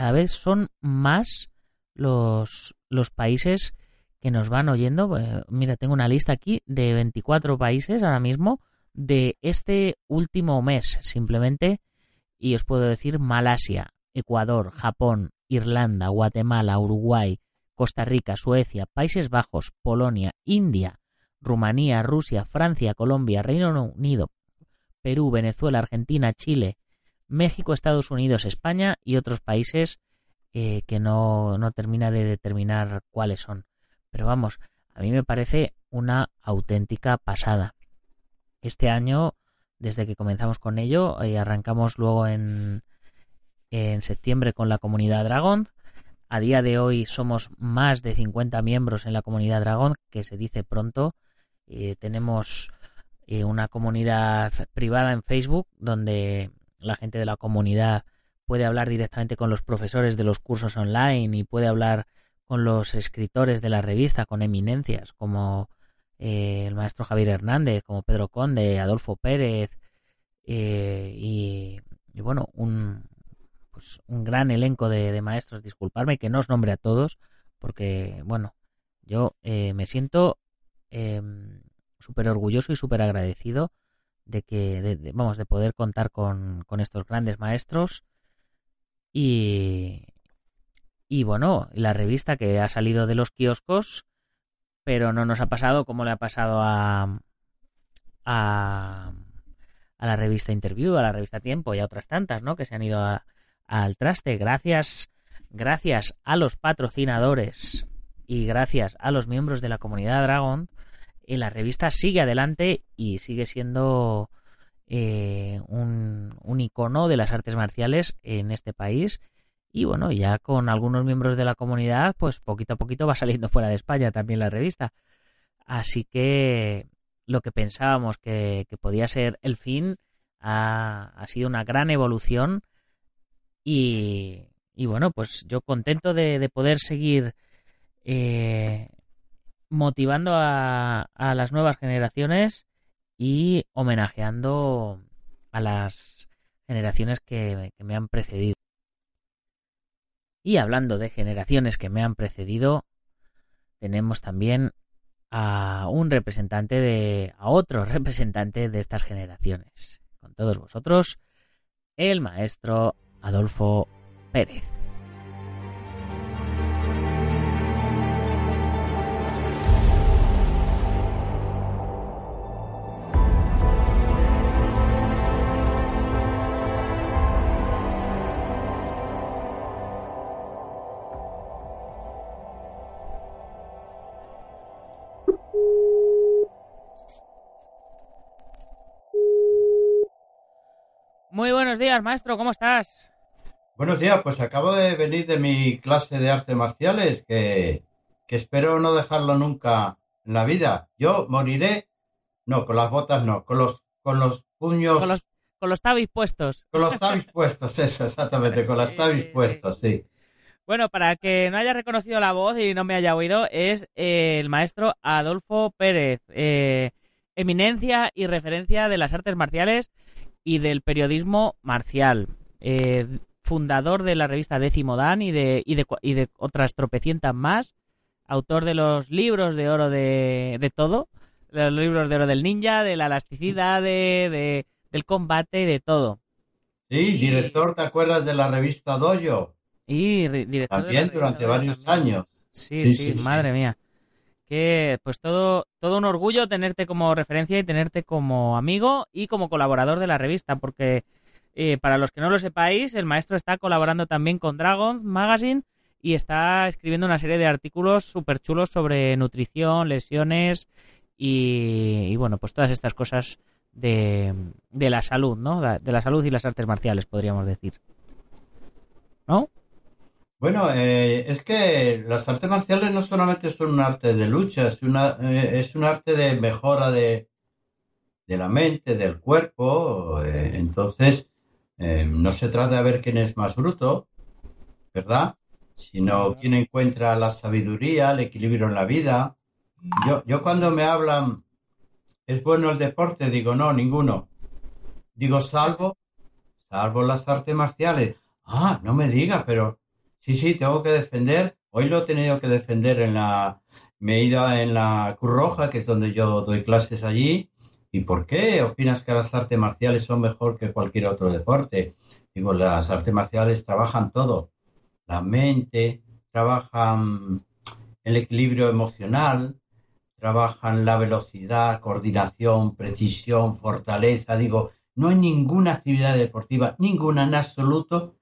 cada vez son más los, los países que nos van oyendo. Eh, mira, tengo una lista aquí de 24 países ahora mismo de este último mes, simplemente, y os puedo decir Malasia, Ecuador, Japón, Irlanda, Guatemala, Uruguay, Costa Rica, Suecia, Países Bajos, Polonia, India, Rumanía, Rusia, Francia, Colombia, Reino Unido, Perú, Venezuela, Argentina, Chile, México, Estados Unidos, España y otros países eh, que no, no termina de determinar cuáles son. Pero vamos, a mí me parece una auténtica pasada. Este año, desde que comenzamos con ello, y arrancamos luego en, en septiembre con la comunidad Dragon. A día de hoy somos más de 50 miembros en la comunidad Dragon, que se dice pronto. Eh, tenemos eh, una comunidad privada en Facebook donde la gente de la comunidad puede hablar directamente con los profesores de los cursos online y puede hablar con los escritores de la revista, con eminencias como eh, el maestro Javier Hernández, como Pedro Conde, Adolfo Pérez eh, y, bueno, un, pues un gran elenco de, maestros. Disculparme que no os nombre a todos porque, bueno, yo eh, me siento em, súper orgulloso y súper agradecido de que, vamos, de poder contar con, con estos grandes maestros y, y bueno, la revista que ha salido de los kioscos, pero no nos ha pasado como le ha pasado a, a, a la revista Interview, a la revista Tiempo y a otras tantas, ¿no? Que se han ido al traste. Gracias, gracias a los patrocinadores y gracias a los miembros de la comunidad Dragon, eh, la revista sigue adelante y sigue siendo eh, un, un icono de las artes marciales en este país. Y bueno, ya con algunos miembros de la comunidad, pues poquito a poquito va saliendo fuera de España también la revista. Así que lo que pensábamos que, podía ser el fin ha, sido una gran evolución y, bueno, pues yo contento de, poder seguir eh, motivando a, las nuevas generaciones y homenajeando a las generaciones que, que me han precedido. Y hablando de generaciones que me han precedido, tenemos también a un representante de. a otro representante de estas generaciones. Con todos vosotros, el maestro Adolfo Pérez. Días, maestro, ¿cómo estás? Buenos días, pues acabo de venir de mi clase de artes marciales, que, espero no dejarlo nunca en la vida. Yo moriré, no, con las botas no, con los, con los puños... Con los, con los tabis puestos. Con los tabis puestos, eso, exactamente, con los tabis puestos, sí. Bueno, para que no haya reconocido la voz y no me haya oído, es el maestro Adolfo Pérez, eh, eminencia y referencia de las artes marciales y del periodismo marcial. Eh, fundador de la revista Décimo Dan y de, y de, y de otras tropecientas más. Autor de los libros de oro de, de todo. De los libros de oro del ninja, de la elasticidad, de, del combate, de todo. Sí, director, ¿te acuerdas de la revista Dojo? Y director También durante varios años. Sí, sí, madre mía que pues todo, todo un orgullo tenerte como referencia y tenerte como amigo y como colaborador de la revista, porque eh, para los que no lo sepáis, el maestro está colaborando también con Dragon Magazine y está escribiendo una serie de artículos súper chulos sobre nutrición, lesiones y, bueno, pues todas estas cosas de, de la salud, ¿no? De la salud y las artes marciales, podríamos decir. ¿No? Bueno, eh, es que las artes marciales no solamente son un arte de lucha, es, una, eh, es un arte de mejora de, de la mente, del cuerpo. Eh, entonces, no se trata de ver quién es más bruto, ¿verdad? Sino quién encuentra la sabiduría, el equilibrio en la vida. Yo, yo cuando me hablan, ¿es bueno el deporte? Digo, no, ninguno. Digo, salvo, salvo las artes marciales. Ah, no me diga, pero Sí, sí, tengo que defender. Hoy lo he tenido que defender en la. Me he ido en la Cruz Roja, que es donde yo doy clases allí. ¿Y por qué opinas que las artes marciales son mejor que cualquier otro deporte? Digo, las artes marciales trabajan todo. La mente, trabajan el equilibrio emocional, trabajan la velocidad, coordinación, precisión, fortaleza. Digo, no hay ninguna actividad deportiva, ninguna en absoluto,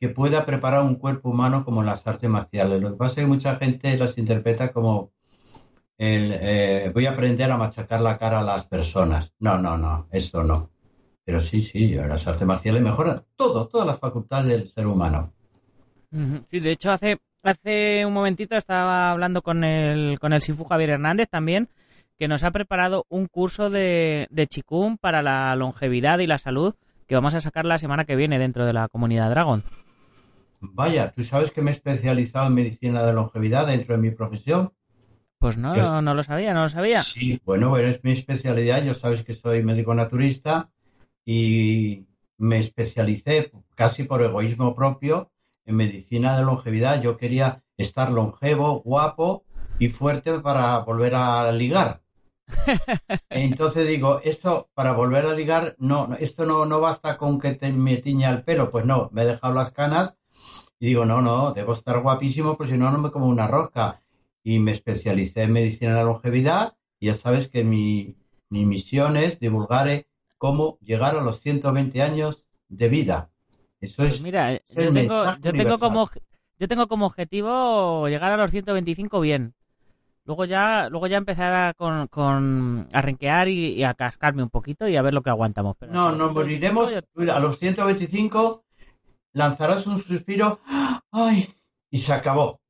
que pueda preparar un cuerpo humano como las artes marciales. Lo que pasa es que mucha gente las interpreta como, el, eh, voy a aprender a machacar la cara a las personas. No, no, no, eso no. Pero sí, sí, las artes marciales mejoran todo, todas las facultades del ser humano. Sí, de hecho, hace, hace un momentito estaba hablando con el, con el Sifu Javier Hernández también, que nos ha preparado un curso de, de Chikung para la longevidad y la salud que vamos a sacar la semana que viene dentro de la comunidad Dragon. Vaya, ¿tú sabes que me he especializado en medicina de longevidad dentro de mi profesión? Pues no, no, no, lo sabía, no lo sabía. Sí, bueno, es mi especialidad. Yo sabes que soy médico naturista y me especialicé casi por egoísmo propio en medicina de longevidad. Yo quería estar longevo, guapo y fuerte para volver a ligar. Entonces digo, esto para volver a ligar, no, esto no, no basta con que te, me tiña el pelo, pues no, me he dejado las canas y digo, no, no, debo estar guapísimo, pues si no, no me como una rosca. Y me especialicé en medicina de la longevidad y ya sabes que mi, mi misión es divulgar cómo llegar a los 120 años de vida. Eso Pues es, mira, es yo tengo, yo como yo tengo como objetivo llegar a los 125 bien. Luego ya, luego ya empezar a, con, con, a renquear y, y a cascarme un poquito y a ver lo que aguantamos. Pero No, nos moriremos 125 a los 125, lanzarás un suspiro, ¡ay! Y se acabó.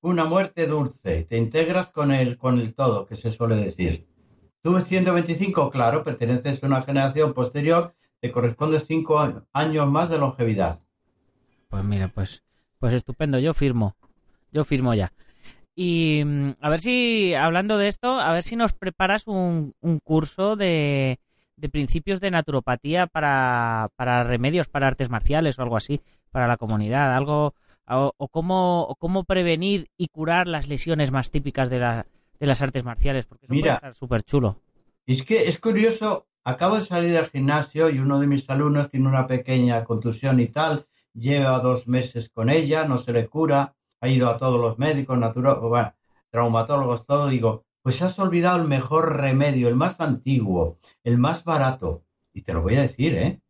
Una muerte dulce. Te integras con el, con el todo, que se suele decir. Tú en 125, claro, perteneces a una generación posterior, te corresponde cinco años más de longevidad. Pues mira, pues, pues estupendo, yo firmo. Yo firmo ya. Y mm, a ver si, hablando de esto, a ver si nos preparas un, un curso de, de principios de naturopatía para, para remedios, para artes marciales o algo así, para la comunidad, algo, o, o cómo, o cómo prevenir y curar las lesiones más típicas de, la, de las artes marciales, porque eso Mira. puede estar súper chulo. Es que es curioso, acabo de salir del gimnasio y uno de mis alumnos tiene una pequeña contusión y tal, lleva dos meses con ella, no se le cura, ha ido a todos los médicos, naturólogos, bueno, traumatólogos, todo, digo, pues has olvidado el mejor remedio, el más antiguo, el más barato, y te lo voy a decir, ¿eh?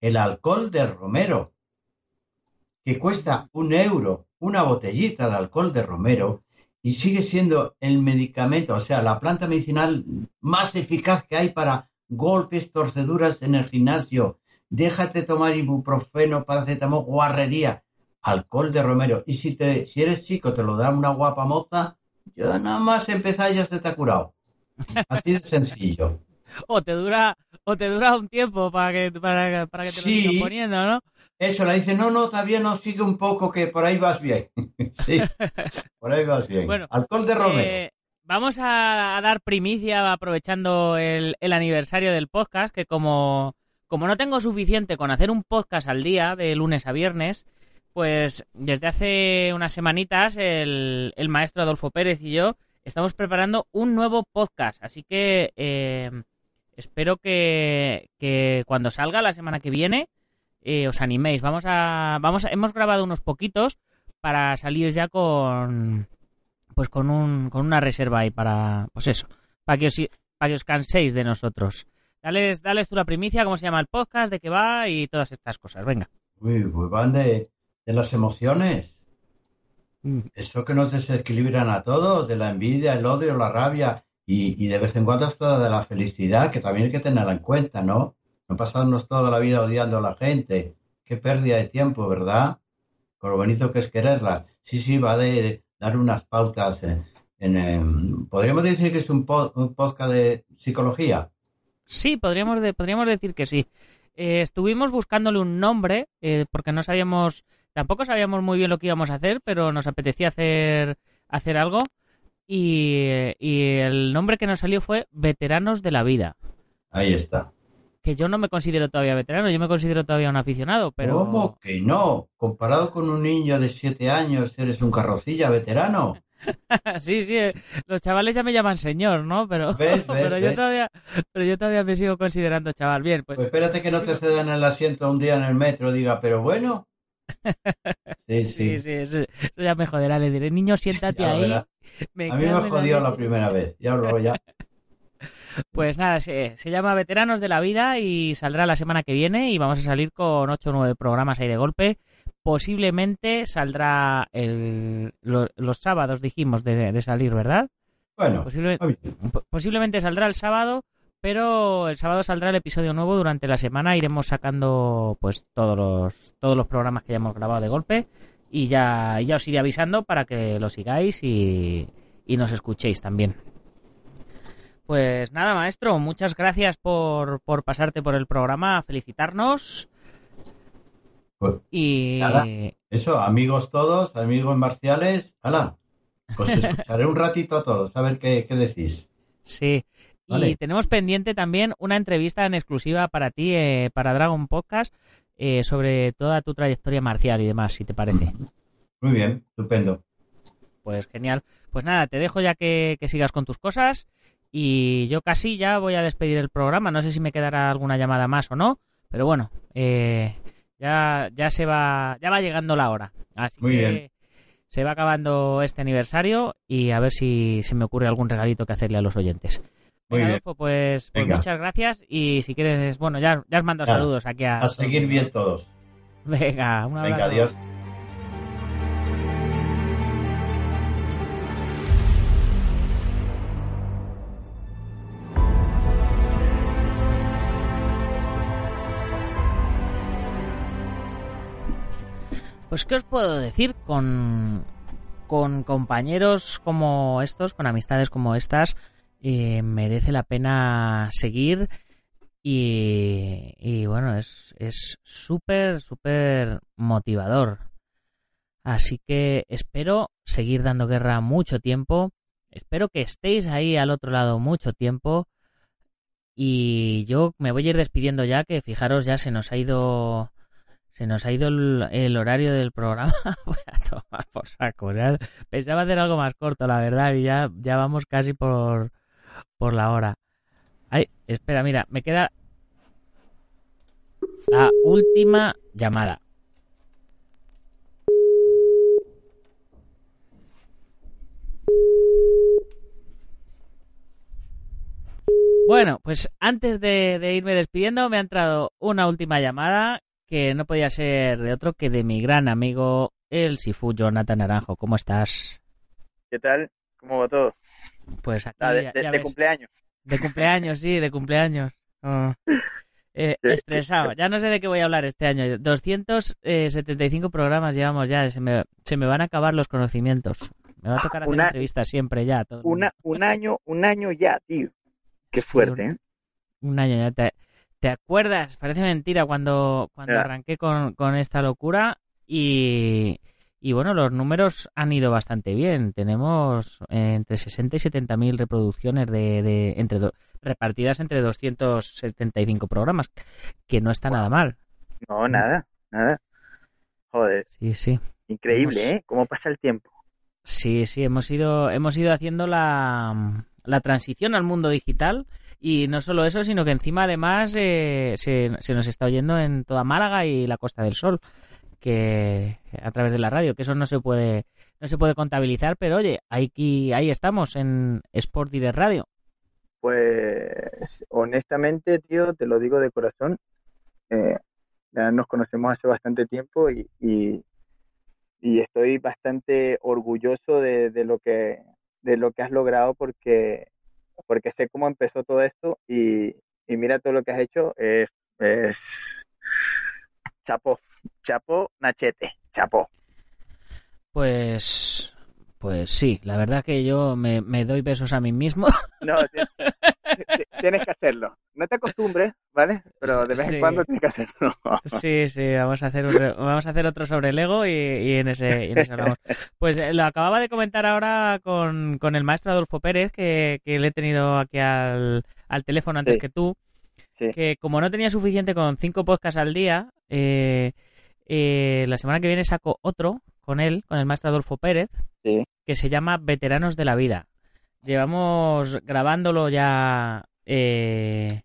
El alcohol de romero, que cuesta un euro una botellita de alcohol de romero y sigue siendo el medicamento, o sea, la planta medicinal más eficaz que hay para golpes, torceduras en el gimnasio. Déjate tomar ibuprofeno, paracetamol, guarrería, alcohol de romero. Y si, te, si eres chico, te lo da una guapa moza, ya nada más empezar ya se te ha curado. Así de sencillo. O te dura, o te dura un tiempo para que, para, para que te Sí. lo sigan poniendo, ¿no? Eso, le dice, no, no, todavía no, sigue un poco, que por ahí vas bien. sí, por ahí vas bien. Bueno, alcohol de romero. Eh, vamos a, a dar primicia aprovechando el, el aniversario del podcast, que como, como no tengo suficiente con hacer un podcast al día, de lunes a viernes, pues desde hace unas semanitas el, maestro Adolfo Pérez y yo estamos preparando un nuevo podcast. Así que eh, espero que, cuando salga la semana que viene eh, os animéis. Vamos a, vamos a- hemos grabado unos poquitos para salir ya con pues con un con una reserva ahí para pues eso, para que os para que os canséis de nosotros. Dales, dales tú la primicia, cómo se llama el podcast, de qué va y todas estas cosas. Venga. Pues van de, de las emociones. Eso que nos desequilibran a todos, de la envidia, el odio, la rabia y, y de vez en cuando hasta de la felicidad, que también hay que tenerla en cuenta, ¿no? No pasarnos toda la vida odiando a la gente. Qué pérdida de tiempo, ¿verdad? Con lo bonito que es quererla. Sí, sí, va de, de dar unas pautas. En, en, em, Podríamos decir que es un, po- un podcast de psicología. Sí, podríamos, de- podríamos decir que sí. Eh, estuvimos buscándole un nombre eh, porque no sabíamos, tampoco sabíamos muy bien lo que íbamos a hacer, pero nos apetecía hacer, hacer algo y, y el nombre que nos salió fue Veteranos de la Vida. Ahí está. Que yo no me considero todavía veterano, yo me considero todavía un aficionado, pero... ¿Cómo que no? Comparado con un niño de siete años, eres un carrocilla veterano. sí, sí, eh, los chavales ya me llaman señor, ¿no? Pero, ¿Ves, ves, pero, yo todavía, pero yo todavía me sigo considerando chaval. Bien, pues Pues espérate que no te cedan el asiento un día en el metro, diga, pero bueno. Sí, sí, sí. sí, eso, eso ya me joderá. Le diré, niño, siéntate Ya ahí. Me A mí me jodió la leche". primera vez. Ya luego ya. Pues nada, se, se llama Veteranos de la Vida y saldrá la semana que viene y vamos a salir con 8 o 9 programas ahí de golpe posiblemente saldrá el, lo- los sábados, dijimos, de, de salir, ¿verdad? Bueno, Posible- está bien. po- posiblemente saldrá el sábado, pero el sábado saldrá el episodio nuevo durante la semana. Iremos sacando pues todos los todos los programas que hayamos grabado de golpe y ya, ya os iré avisando para que lo sigáis y, y nos escuchéis también. Pues nada, maestro, muchas gracias por, por pasarte por el programa, a felicitarnos Pues, y Nada. Eso, amigos todos, amigos marciales, hala. Os escucharé un ratito a todos, a ver qué, qué decís. Sí. Y tenemos pendiente también una entrevista en exclusiva para ti, eh, para Dragon Podcast, eh, sobre toda tu trayectoria marcial y demás, si te parece. Muy bien, estupendo. Pues genial. Pues nada, te dejo ya que, que sigas con tus cosas y yo casi ya voy a despedir el programa. No sé si me quedará alguna llamada más o no, pero bueno, eh, ya, ya se va, ya va llegando la hora. Así Muy que bien. se va acabando este aniversario y a ver si se me ocurre algún regalito que hacerle a los oyentes. Muy Venga, bien. Adolfo, pues, pues muchas gracias y si quieres, bueno, ya, ya os mando Nada, saludos aquí a... A seguir bien todos. Venga, un abrazo. Venga, adiós. Pues, ¿qué os puedo decir? Con, con compañeros como estos, con amistades como estas, merece la pena seguir. Y, bueno, es es súper, súper motivador. Así que espero seguir dando guerra mucho tiempo. Espero que estéis ahí al otro lado mucho tiempo. Y yo me voy a ir despidiendo ya, que fijaros, ya se nos ha ido se nos ha ido el, el horario del programa. Voy a tomar por saco. ya. Pensaba hacer algo más corto, la verdad, y ya, ya vamos casi por, por la hora. Ay, espera, mira, me queda la última llamada. Bueno, pues antes de, de irme despidiendo, me ha entrado una última llamada que no podía ser de otro que de mi gran amigo, el Sifu Jonathan Naranjo. ¿Cómo estás? ¿Qué tal? ¿Cómo va todo? Pues aquí Ah, de, ya- de- ya de ves. cumpleaños. De cumpleaños, sí, de cumpleaños. Oh. Eh, Sí. estresado. Ya no sé de qué voy a hablar este año. 275 programas llevamos ya. Se me, se me van a acabar los conocimientos. Me va a tocar hacer Una- entrevistas siempre ya. todo. Una, un año, un año ya, tío. Qué Sí, fuerte, un- ¿eh? Un año ya. ¿Te, te acuerdas? Parece mentira cuando, cuando arranqué con, con esta locura y, y bueno, los números han ido bastante bien. Tenemos entre 60 y 70 mil reproducciones de, de entre do- repartidas entre 275 programas, que no está nada mal. No, nada, nada. Joder, Sí, sí. increíble, Hemos- ¿eh? ¿Cómo pasa el tiempo? Sí, sí, hemos ido, hemos ido haciendo la, la transición al mundo digital y no solo eso, sino que encima además eh, se, se nos está oyendo en toda Málaga y la Costa del Sol, que a través de la radio, que eso no se puede, no se puede contabilizar, pero oye, ahí, ahí estamos en Sport Direct Radio. Pues honestamente, tío, te lo digo de corazón, eh, ya nos conocemos hace bastante tiempo y, y, y estoy bastante orgulloso de, de lo que de lo que has logrado porque porque sé cómo empezó todo esto y, y mira todo lo que has hecho es, es chapo, chapo, nachete, chapo. Pues, pues sí, la verdad que yo me, me doy besos a mí mismo. No, ti- ti- tienes que hacerlo. No te acostumbres, ¿vale? Pero de vez Sí. en cuando tienes que hacerlo. Sí, sí, vamos a hacer, un re- vamos a hacer otro sobre el ego y, y en, ese, y en ese hablamos. Pues eh, lo acababa de comentar ahora con, con el maestro Adolfo Pérez, que, que le he tenido aquí al, al teléfono antes Sí. que tú, Sí. que como no tenía suficiente con cinco podcasts al día, eh, eh, la semana que viene saco otro con él, con el maestro Adolfo Pérez, Sí. que se llama Veteranos de la Vida. Llevamos grabándolo ya, eh,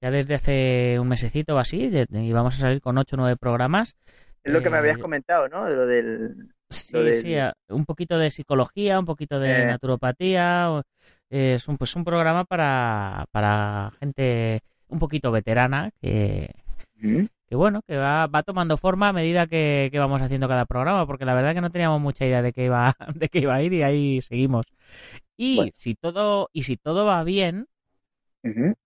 ya desde hace un mesecito o así, y vamos a salir con ocho o nueve programas. Es lo que me Eh, habías comentado, ¿no? De lo del... Sí, Lo del- sí, un poquito de psicología, un poquito de Eh. naturopatía. eh, es un, pues un programa para, para gente un poquito veterana que, ¿Mm? que bueno, que va, va tomando forma a medida que, que, vamos haciendo cada programa, porque la verdad que no teníamos mucha idea de que iba, de que iba a ir y ahí seguimos. Y Bueno. si todo, y si todo va bien,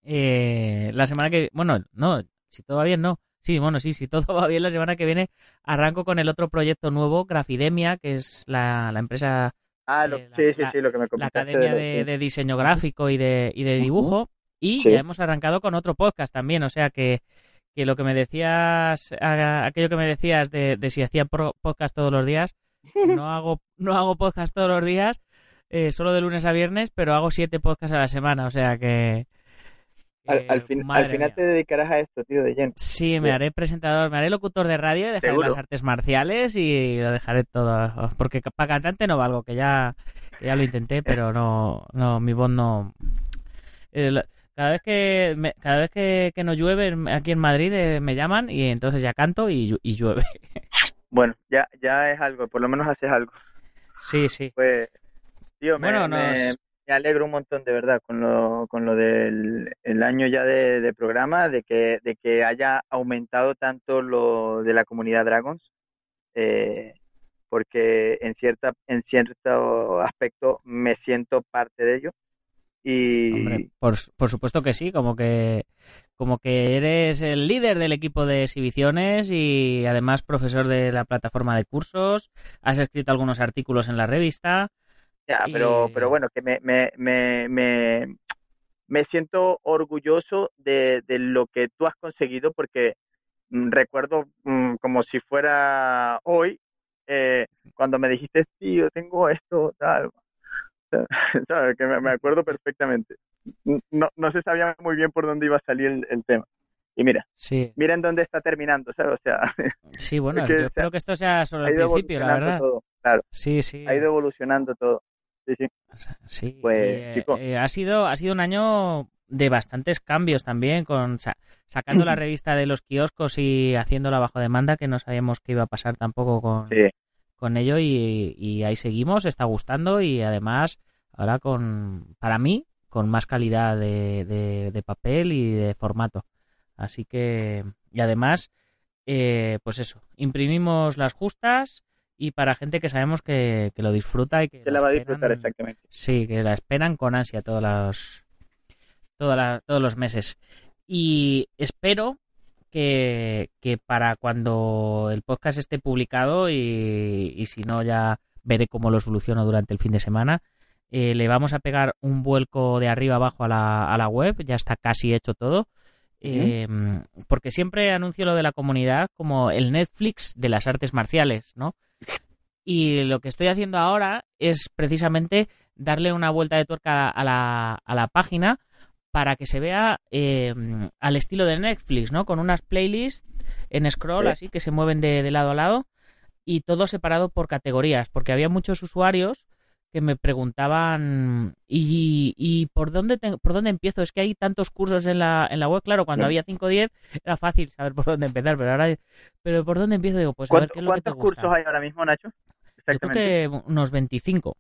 eh, la semana que, bueno, no, si todo va bien, no. Sí, bueno, sí, si todo va bien, la semana que viene arranco con el otro proyecto nuevo, Grafidemia, que es la, la empresa, Ah, lo- Eh, la- sí, sí, la- sí, lo que me la comentaste. Academia de- de, sí. de Diseño Gráfico y de, y de. Dibujo. Y Sí. ya hemos arrancado con otro podcast también, o sea que, que lo que me decías, aquello que me decías de, de si hacía podcast todos los días, no hago, no hago podcast todos los días, eh, solo de lunes a viernes, pero hago siete podcasts a la semana, o sea que... Al, que, al fin- al final mía. te dedicarás a esto, tío, de lleno. Sí, me haré presentador, me haré locutor de radio y dejaré Seguro. las artes marciales y lo dejaré todo. Porque para cantante no valgo, que ya, que ya lo intenté, pero no, no, mi voz no. Eh, cada vez que me- cada vez que, que no llueve aquí en Madrid eh, me llaman y entonces ya canto y, y llueve. Bueno, ya, ya es algo, por lo menos haces algo. Sí, sí. Pues, tío, me, Bueno, me- nos- me alegro un montón de verdad con lo, con lo del el año ya de, de programa, de que, de que haya aumentado tanto lo de la comunidad Dragons, eh, porque en cierta, en cierto aspecto me siento parte de ello. Y Hombre, por, por supuesto que sí, como que como que eres el líder del equipo de exhibiciones y además profesor de la plataforma de cursos, has escrito algunos artículos en la revista. Ya, Y- pero, pero bueno, que me, me, me, me, me siento orgulloso de, de lo que tú has conseguido porque mm, recuerdo mm, como si fuera hoy, eh, cuando me dijiste, tío, tengo esto, tal. ¿Sabes? Que me, acuerdo perfectamente. No, no se sabía muy bien por dónde iba a salir el, el tema. Y mira, Sí, mira en dónde está terminando, ¿sabes? O sea, sí, bueno, yo espero que esto sea solo el principio, la verdad. todo. Claro, Sí, sí. ha ido evolucionando todo. Sí, sí. Sí, Pues, eh, chico. eh, ha sido ha sido un año de bastantes cambios también con sa- sacando la revista de los kioscos y haciéndola bajo demanda que no sabíamos qué iba a pasar tampoco con, Sí. Con ello y, y ahí seguimos, está gustando y además ahora con, para mí, con más calidad de, de- de papel y de formato. Así que, y además, eh, pues eso, imprimimos las justas y para gente que sabemos que, que lo disfruta y que Se la va a esperan- disfrutar exactamente. Sí, que la esperan con ansia todos los, todas la- todos los meses. Y espero que, que para cuando el podcast esté publicado y, y si no ya veré cómo lo soluciono durante el fin de semana, eh, le vamos a pegar un vuelco de arriba abajo a la, a la web, ya está casi hecho todo. Eh, porque siempre anuncio lo de la comunidad como el Netflix de las artes marciales, ¿no? Y lo que estoy haciendo ahora es precisamente darle una vuelta de tuerca a la, a la página para que se vea eh, al estilo de Netflix, ¿no? Con unas playlists en scroll Sí. así que se mueven de, de lado a lado y todo separado por categorías, porque había muchos usuarios que me preguntaban y, y por dónde te- por dónde empiezo es que hay tantos cursos en la, en la web claro cuando Sí. había 5 o 10 era fácil saber por dónde empezar pero ahora pero por dónde empiezo digo pues a ver ¿Cuánto- qué es lo que te ¿Cuántos gusta cursos hay ahora mismo, Nacho? yo creo Exactamente. que unos 25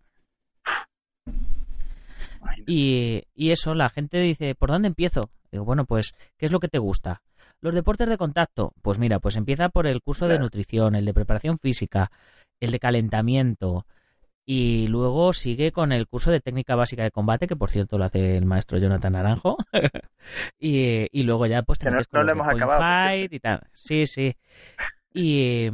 y, y eso, la gente dice, ¿por dónde empiezo? Digo, bueno, pues, ¿qué es lo que te gusta? Los deportes de contacto, pues mira, pues empieza por el curso de nutrición, el de preparación física, el de calentamiento, y luego sigue con el curso de técnica básica de combate, que por cierto lo hace el maestro Jonathan Naranjo, y, y luego ya pues te no- no lo hemos acabado, fight y tal. Sí, sí. Y,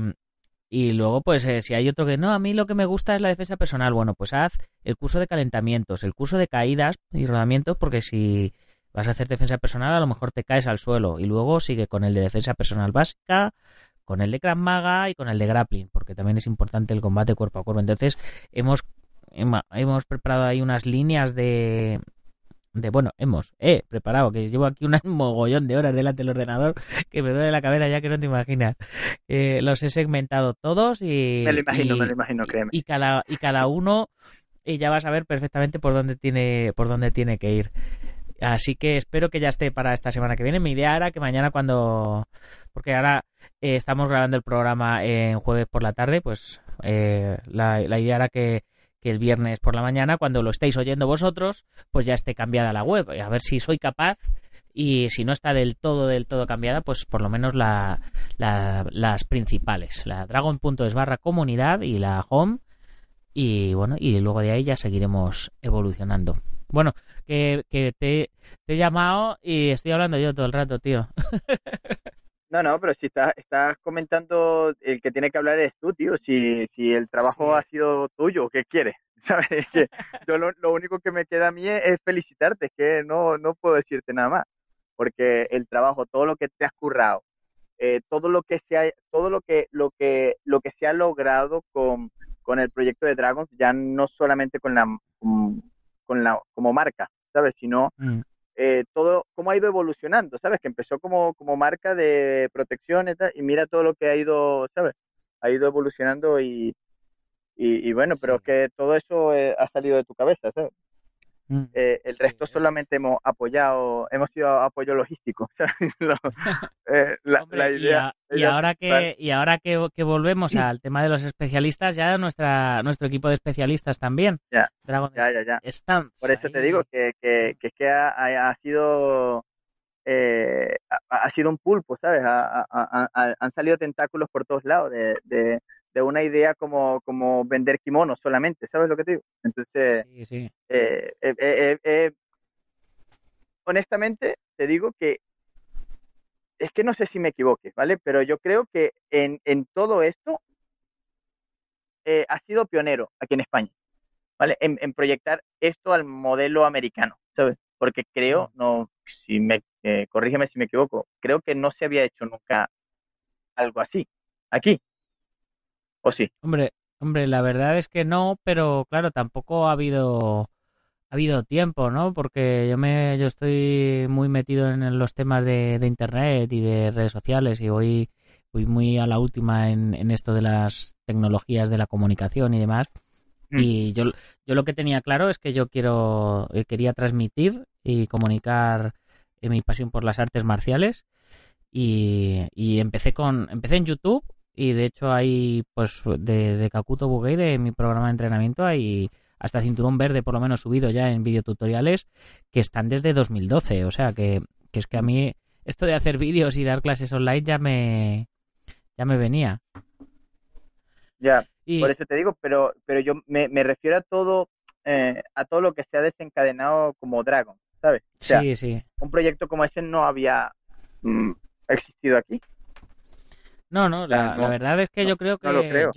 y luego, pues, eh, si hay otro que no, a mí lo que me gusta es la defensa personal. Bueno, pues haz el curso de calentamientos, el curso de caídas y rodamientos, porque si vas a hacer defensa personal, a lo mejor te caes al suelo. Y luego sigue con el de defensa personal básica, con el de Krav Maga y con el de grappling, porque también es importante el combate cuerpo a cuerpo. Entonces, hemos, hemos preparado ahí unas líneas de. De, bueno, hemos, he preparado, que llevo aquí un mogollón de horas delante del ordenador que me duele la cabeza ya que no te imaginas. Eh, los he segmentado todos y. Me lo imagino, y- me lo imagino, créeme. y cada y cada uno eh, ya va a saber perfectamente por dónde tiene por dónde tiene que ir así que espero que ya esté para esta semana que viene mi idea era que mañana cuando porque ahora eh, estamos grabando el programa en jueves por la tarde pues eh, la, la idea era que que el viernes por la mañana, cuando lo estéis oyendo vosotros, pues ya esté cambiada la web. A ver si soy capaz y si no está del todo, del todo cambiada, pues por lo menos la, las principales, la dragon.es barra comunidad y la home. Y bueno, y luego de ahí ya seguiremos evolucionando. Bueno, que, que te, he llamado y estoy hablando yo todo el rato, tío. No, no, pero si estás, estás comentando, el que tiene que hablar es tú, tío. Si, si el trabajo ha sido tuyo, ¿qué quieres? ¿Sabes? Que yo lo, lo, único que me queda a mí es, felicitarte, es que no, no puedo decirte nada más. Porque el trabajo, todo lo que te has currado, eh, todo lo que se ha, todo lo que, lo que, lo que se ha logrado con, con el proyecto de Dragons, ya no solamente con la, con la, como marca, ¿sabes? Sino mm. Eh, todo, cómo ha ido evolucionando, ¿sabes? Que empezó como, como marca de protección y, y mira todo lo que ha ido, ¿sabes? Ha ido evolucionando y, y, bueno, pero que todo eso eh, ha salido de tu cabeza, ¿sabes? Mm, eh, el resto solamente hemos apoyado, hemos sido apoyo logístico. Eh, la, idea, y, ahora que y ahora que, volvemos al tema de los especialistas, ya nuestra nuestro equipo de especialistas también. Ya, ya, ya, Están Por eso te digo que, que, que, que ha, sido eh, ha, sido un pulpo, ¿sabes? han salido tentáculos por todos lados de de una idea como, como vender kimonos solamente, ¿sabes lo que te digo? Entonces, sí, eh, eh, eh, honestamente te digo que es que no sé si me equivoque, ¿vale? Pero yo creo que en, en todo esto ha sido pionero aquí en España, ¿vale? En, en, proyectar esto al modelo americano, ¿sabes? Porque creo, no, si me, corrígeme si me equivoco, creo que no se había hecho nunca algo así aquí. ¿O sí? Hombre, hombre, la verdad es que no, pero claro, tampoco ha habido ha habido tiempo, ¿no? Porque yo me yo estoy muy metido en los temas de, internet y de redes sociales y voy voy muy a la última en, en esto de las tecnologías de la comunicación y demás. Mm. Y yo, yo lo que tenía claro es que yo quiero eh, quería transmitir y comunicar eh, mi pasión por las artes marciales y, y empecé con empecé en YouTube y de hecho hay pues de, de Kakuto Bugei de mi programa de entrenamiento hay hasta cinturón verde por lo menos subido ya en videotutoriales que están desde 2012 o sea que, que es que a mí esto de hacer vídeos y dar clases online ya me ya me venía. Ya por eso te digo pero pero yo me, me refiero a todo eh, a todo lo que se ha desencadenado como Dragon sabes sí sí. un proyecto como ese no había mm, existido aquí no, no, la, verdad es que yo creo que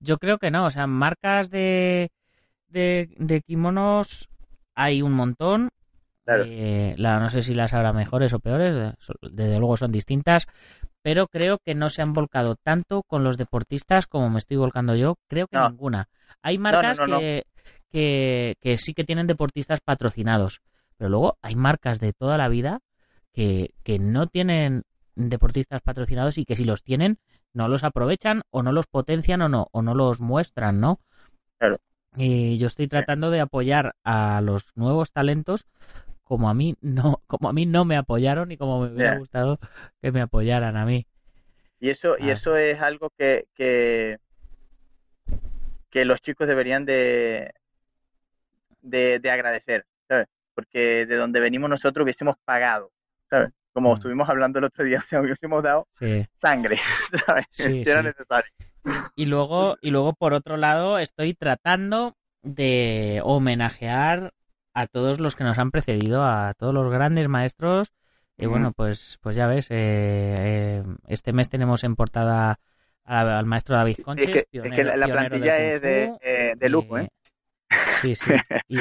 Yo, creo que no, o sea, marcas de, de, kimonos hay un montón. Eh, la, no sé si las habrá mejores o peores, desde luego son distintas, pero creo que no se han volcado tanto con los deportistas como me estoy volcando yo, creo que ninguna. Hay marcas que, que, que sí que tienen deportistas patrocinados, pero luego hay marcas de toda la vida que, que no tienen deportistas patrocinados y que si los tienen no los aprovechan o no los potencian o no o no los muestran, ¿no? Claro. Y yo estoy tratando de apoyar a los nuevos talentos como a mí no como a mí no me apoyaron y como me hubiera gustado que me apoyaran a mí. Y eso y ah. eso es algo que, que que los chicos deberían de de, de agradecer, ¿sabes? Porque de donde venimos nosotros hubiésemos pagado, ¿sabes? Como mm. estuvimos hablando el otro día, si hubiésemos dado sangre, ¿sabes? si era necesario. Y luego, y luego, por otro lado, estoy tratando de homenajear a todos los que nos han precedido, a todos los grandes maestros. Y bueno, pues, pues ya ves, eh, eh, este mes tenemos en portada al maestro David Conches. es que, la, plantilla es de, eh, de, lujo, ¿eh? Sí, sí. Y,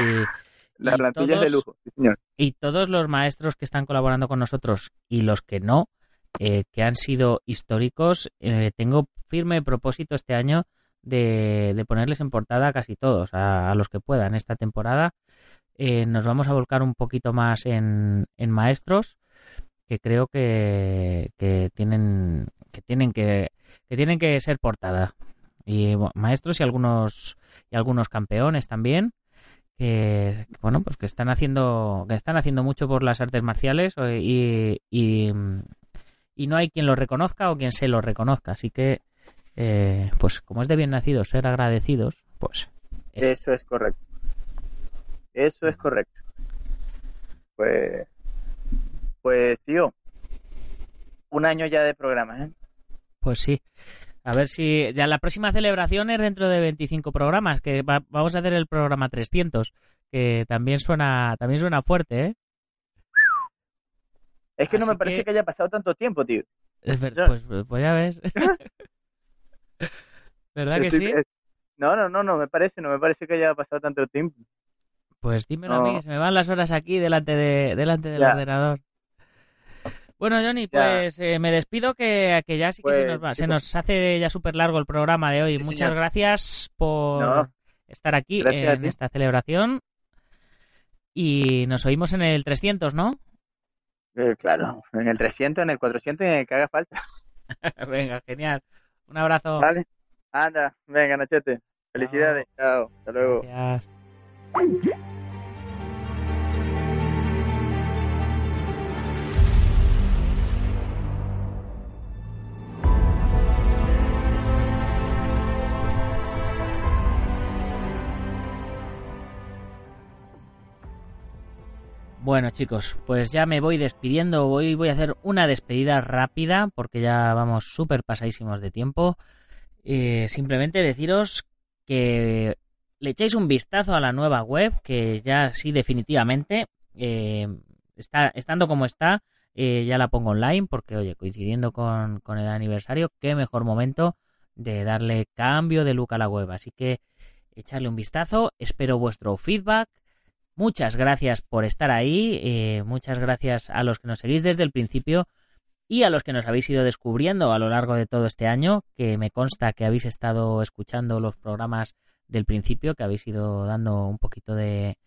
La plantilla es de lujo, sí, señor. Y todos los maestros que están colaborando con nosotros y los que no, eh, que han sido históricos, eh, tengo firme propósito este año de, ponerles en portada a casi todos, a, los que puedan esta temporada. Eh, nos vamos a volcar un poquito más en, maestros que creo que, tienen que tienen que, que tienen que ser portada y maestros y algunos y algunos campeones también que bueno pues que están haciendo que están haciendo mucho por las artes marciales eh, y, y, no hay quien lo reconozca o quien se lo reconozca así que eh, pues como es de bien nacidos ser agradecidos pues eso es correcto eso es correcto pues pues tío un año ya de programa ¿eh? Pues sí. A ver si ya la próxima celebración es dentro de 25 programas, que va- vamos a hacer el programa 300, que también suena también suena fuerte, ¿eh? Es que no me parece que- que... haya pasado tanto tiempo, tío. Es ver- Ya. pues, pues ya ves. ¿Verdad que Estoy- sí? No, no, no, no me parece, no me parece que haya pasado tanto tiempo. Pues dímelo a mí, No. que se me van las horas aquí delante de delante del Ya. ordenador. Bueno, Johnny, pues eh, me despido que, que ya sí que se, Pues, nos va. se chicos. nos hace ya súper largo el programa de hoy. Sí, Muchas señor. gracias por No. estar aquí Gracias en esta celebración. Y nos oímos en el 300, ¿no? Eh, claro, en el 300, en el 400 y en el que haga falta. Venga, genial. Un abrazo. Vale. Anda, venga, Nachete. Felicidades. Chao. Hasta luego. Gracias. Bueno chicos, pues ya me voy despidiendo, voy, voy a hacer una despedida rápida porque ya vamos súper pasadísimos de tiempo. Eh, simplemente deciros que le echéis un vistazo a la nueva web, que ya sí definitivamente eh, está estando como está, eh, ya la pongo online porque oye, coincidiendo con, con el aniversario, qué mejor momento de darle cambio de look a la web. Así que echarle un vistazo, espero vuestro feedback. Muchas gracias por estar ahí, eh, muchas gracias a los que nos seguís desde el principio y a los que nos habéis ido descubriendo a lo largo de todo este año, que me consta que habéis estado escuchando los programas del principio, que habéis ido dando un poquito de,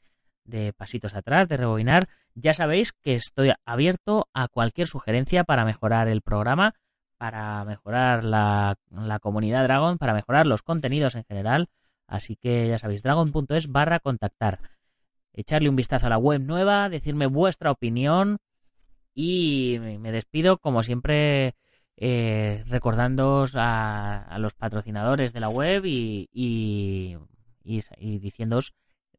de pasitos atrás, de rebobinar. Ya sabéis que estoy abierto a cualquier sugerencia para mejorar el programa, para mejorar la, la comunidad Dragon, para mejorar los contenidos en general. Así que ya sabéis, dragon.es barra contactar. Echarle un vistazo a la web nueva, decirme vuestra opinión y me despido como siempre eh, recordándoos a, los patrocinadores de la web y, y, y,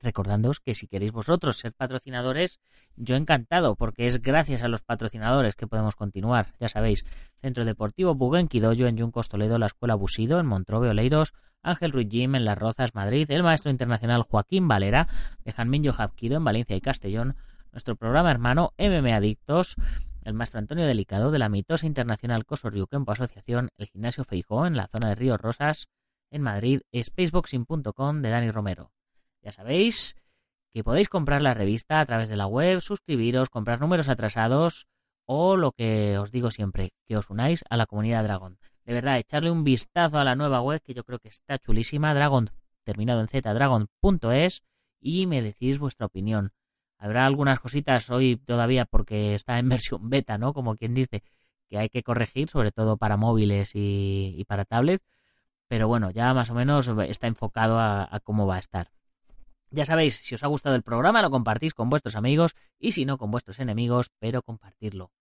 recordándoos que si queréis vosotros ser patrocinadores, yo encantado, porque es gracias a los patrocinadores que podemos continuar. Ya sabéis, Centro Deportivo Buguenquidoyo en Yuncos Toledo, la Escuela Busido en Montrove Oleiros, Ángel Ruiz Jim en Las Rozas, Madrid, el maestro internacional Joaquín Valera de Janminyo Japquido en Valencia y Castellón, nuestro programa hermano MM Adictos, el maestro Antonio Delicado de la mitosa internacional Coso Kempo Asociación, el gimnasio Feijó en la zona de Ríos Rosas, en Madrid, spaceboxing.com de Dani Romero. Ya sabéis que podéis comprar la revista a través de la web, suscribiros, comprar números atrasados o lo que os digo siempre, que os unáis a la comunidad Dragon. De verdad, echarle un vistazo a la nueva web que yo creo que está chulísima, Dragon, terminado en z, y me decís vuestra opinión. Habrá algunas cositas hoy todavía porque está en versión beta, ¿no? Como quien dice, que hay que corregir, sobre todo para móviles y, y para tablets. Pero bueno, ya más o menos está enfocado a, a cómo va a estar. Ya sabéis, si os ha gustado el programa, lo compartís con vuestros amigos y si no, con vuestros enemigos, pero compartirlo.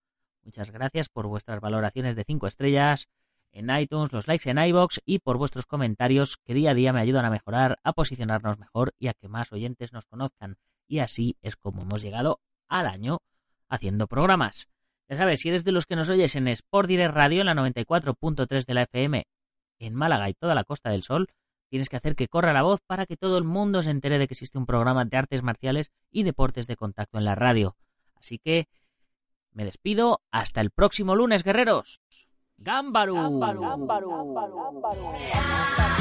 Muchas gracias por vuestras valoraciones de 5 estrellas en iTunes, los likes en iBox y por vuestros comentarios que día a día me ayudan a mejorar, a posicionarnos mejor y a que más oyentes nos conozcan. Y así es como hemos llegado al año haciendo programas. Ya sabes, si eres de los que nos oyes en Sport Direct Radio en la 94.3 de la FM en Málaga y toda la Costa del Sol, tienes que hacer que corra la voz para que todo el mundo se entere de que existe un programa de artes marciales y deportes de contacto en la radio. Así que me despido hasta el próximo lunes, guerreros. 頑張ろう。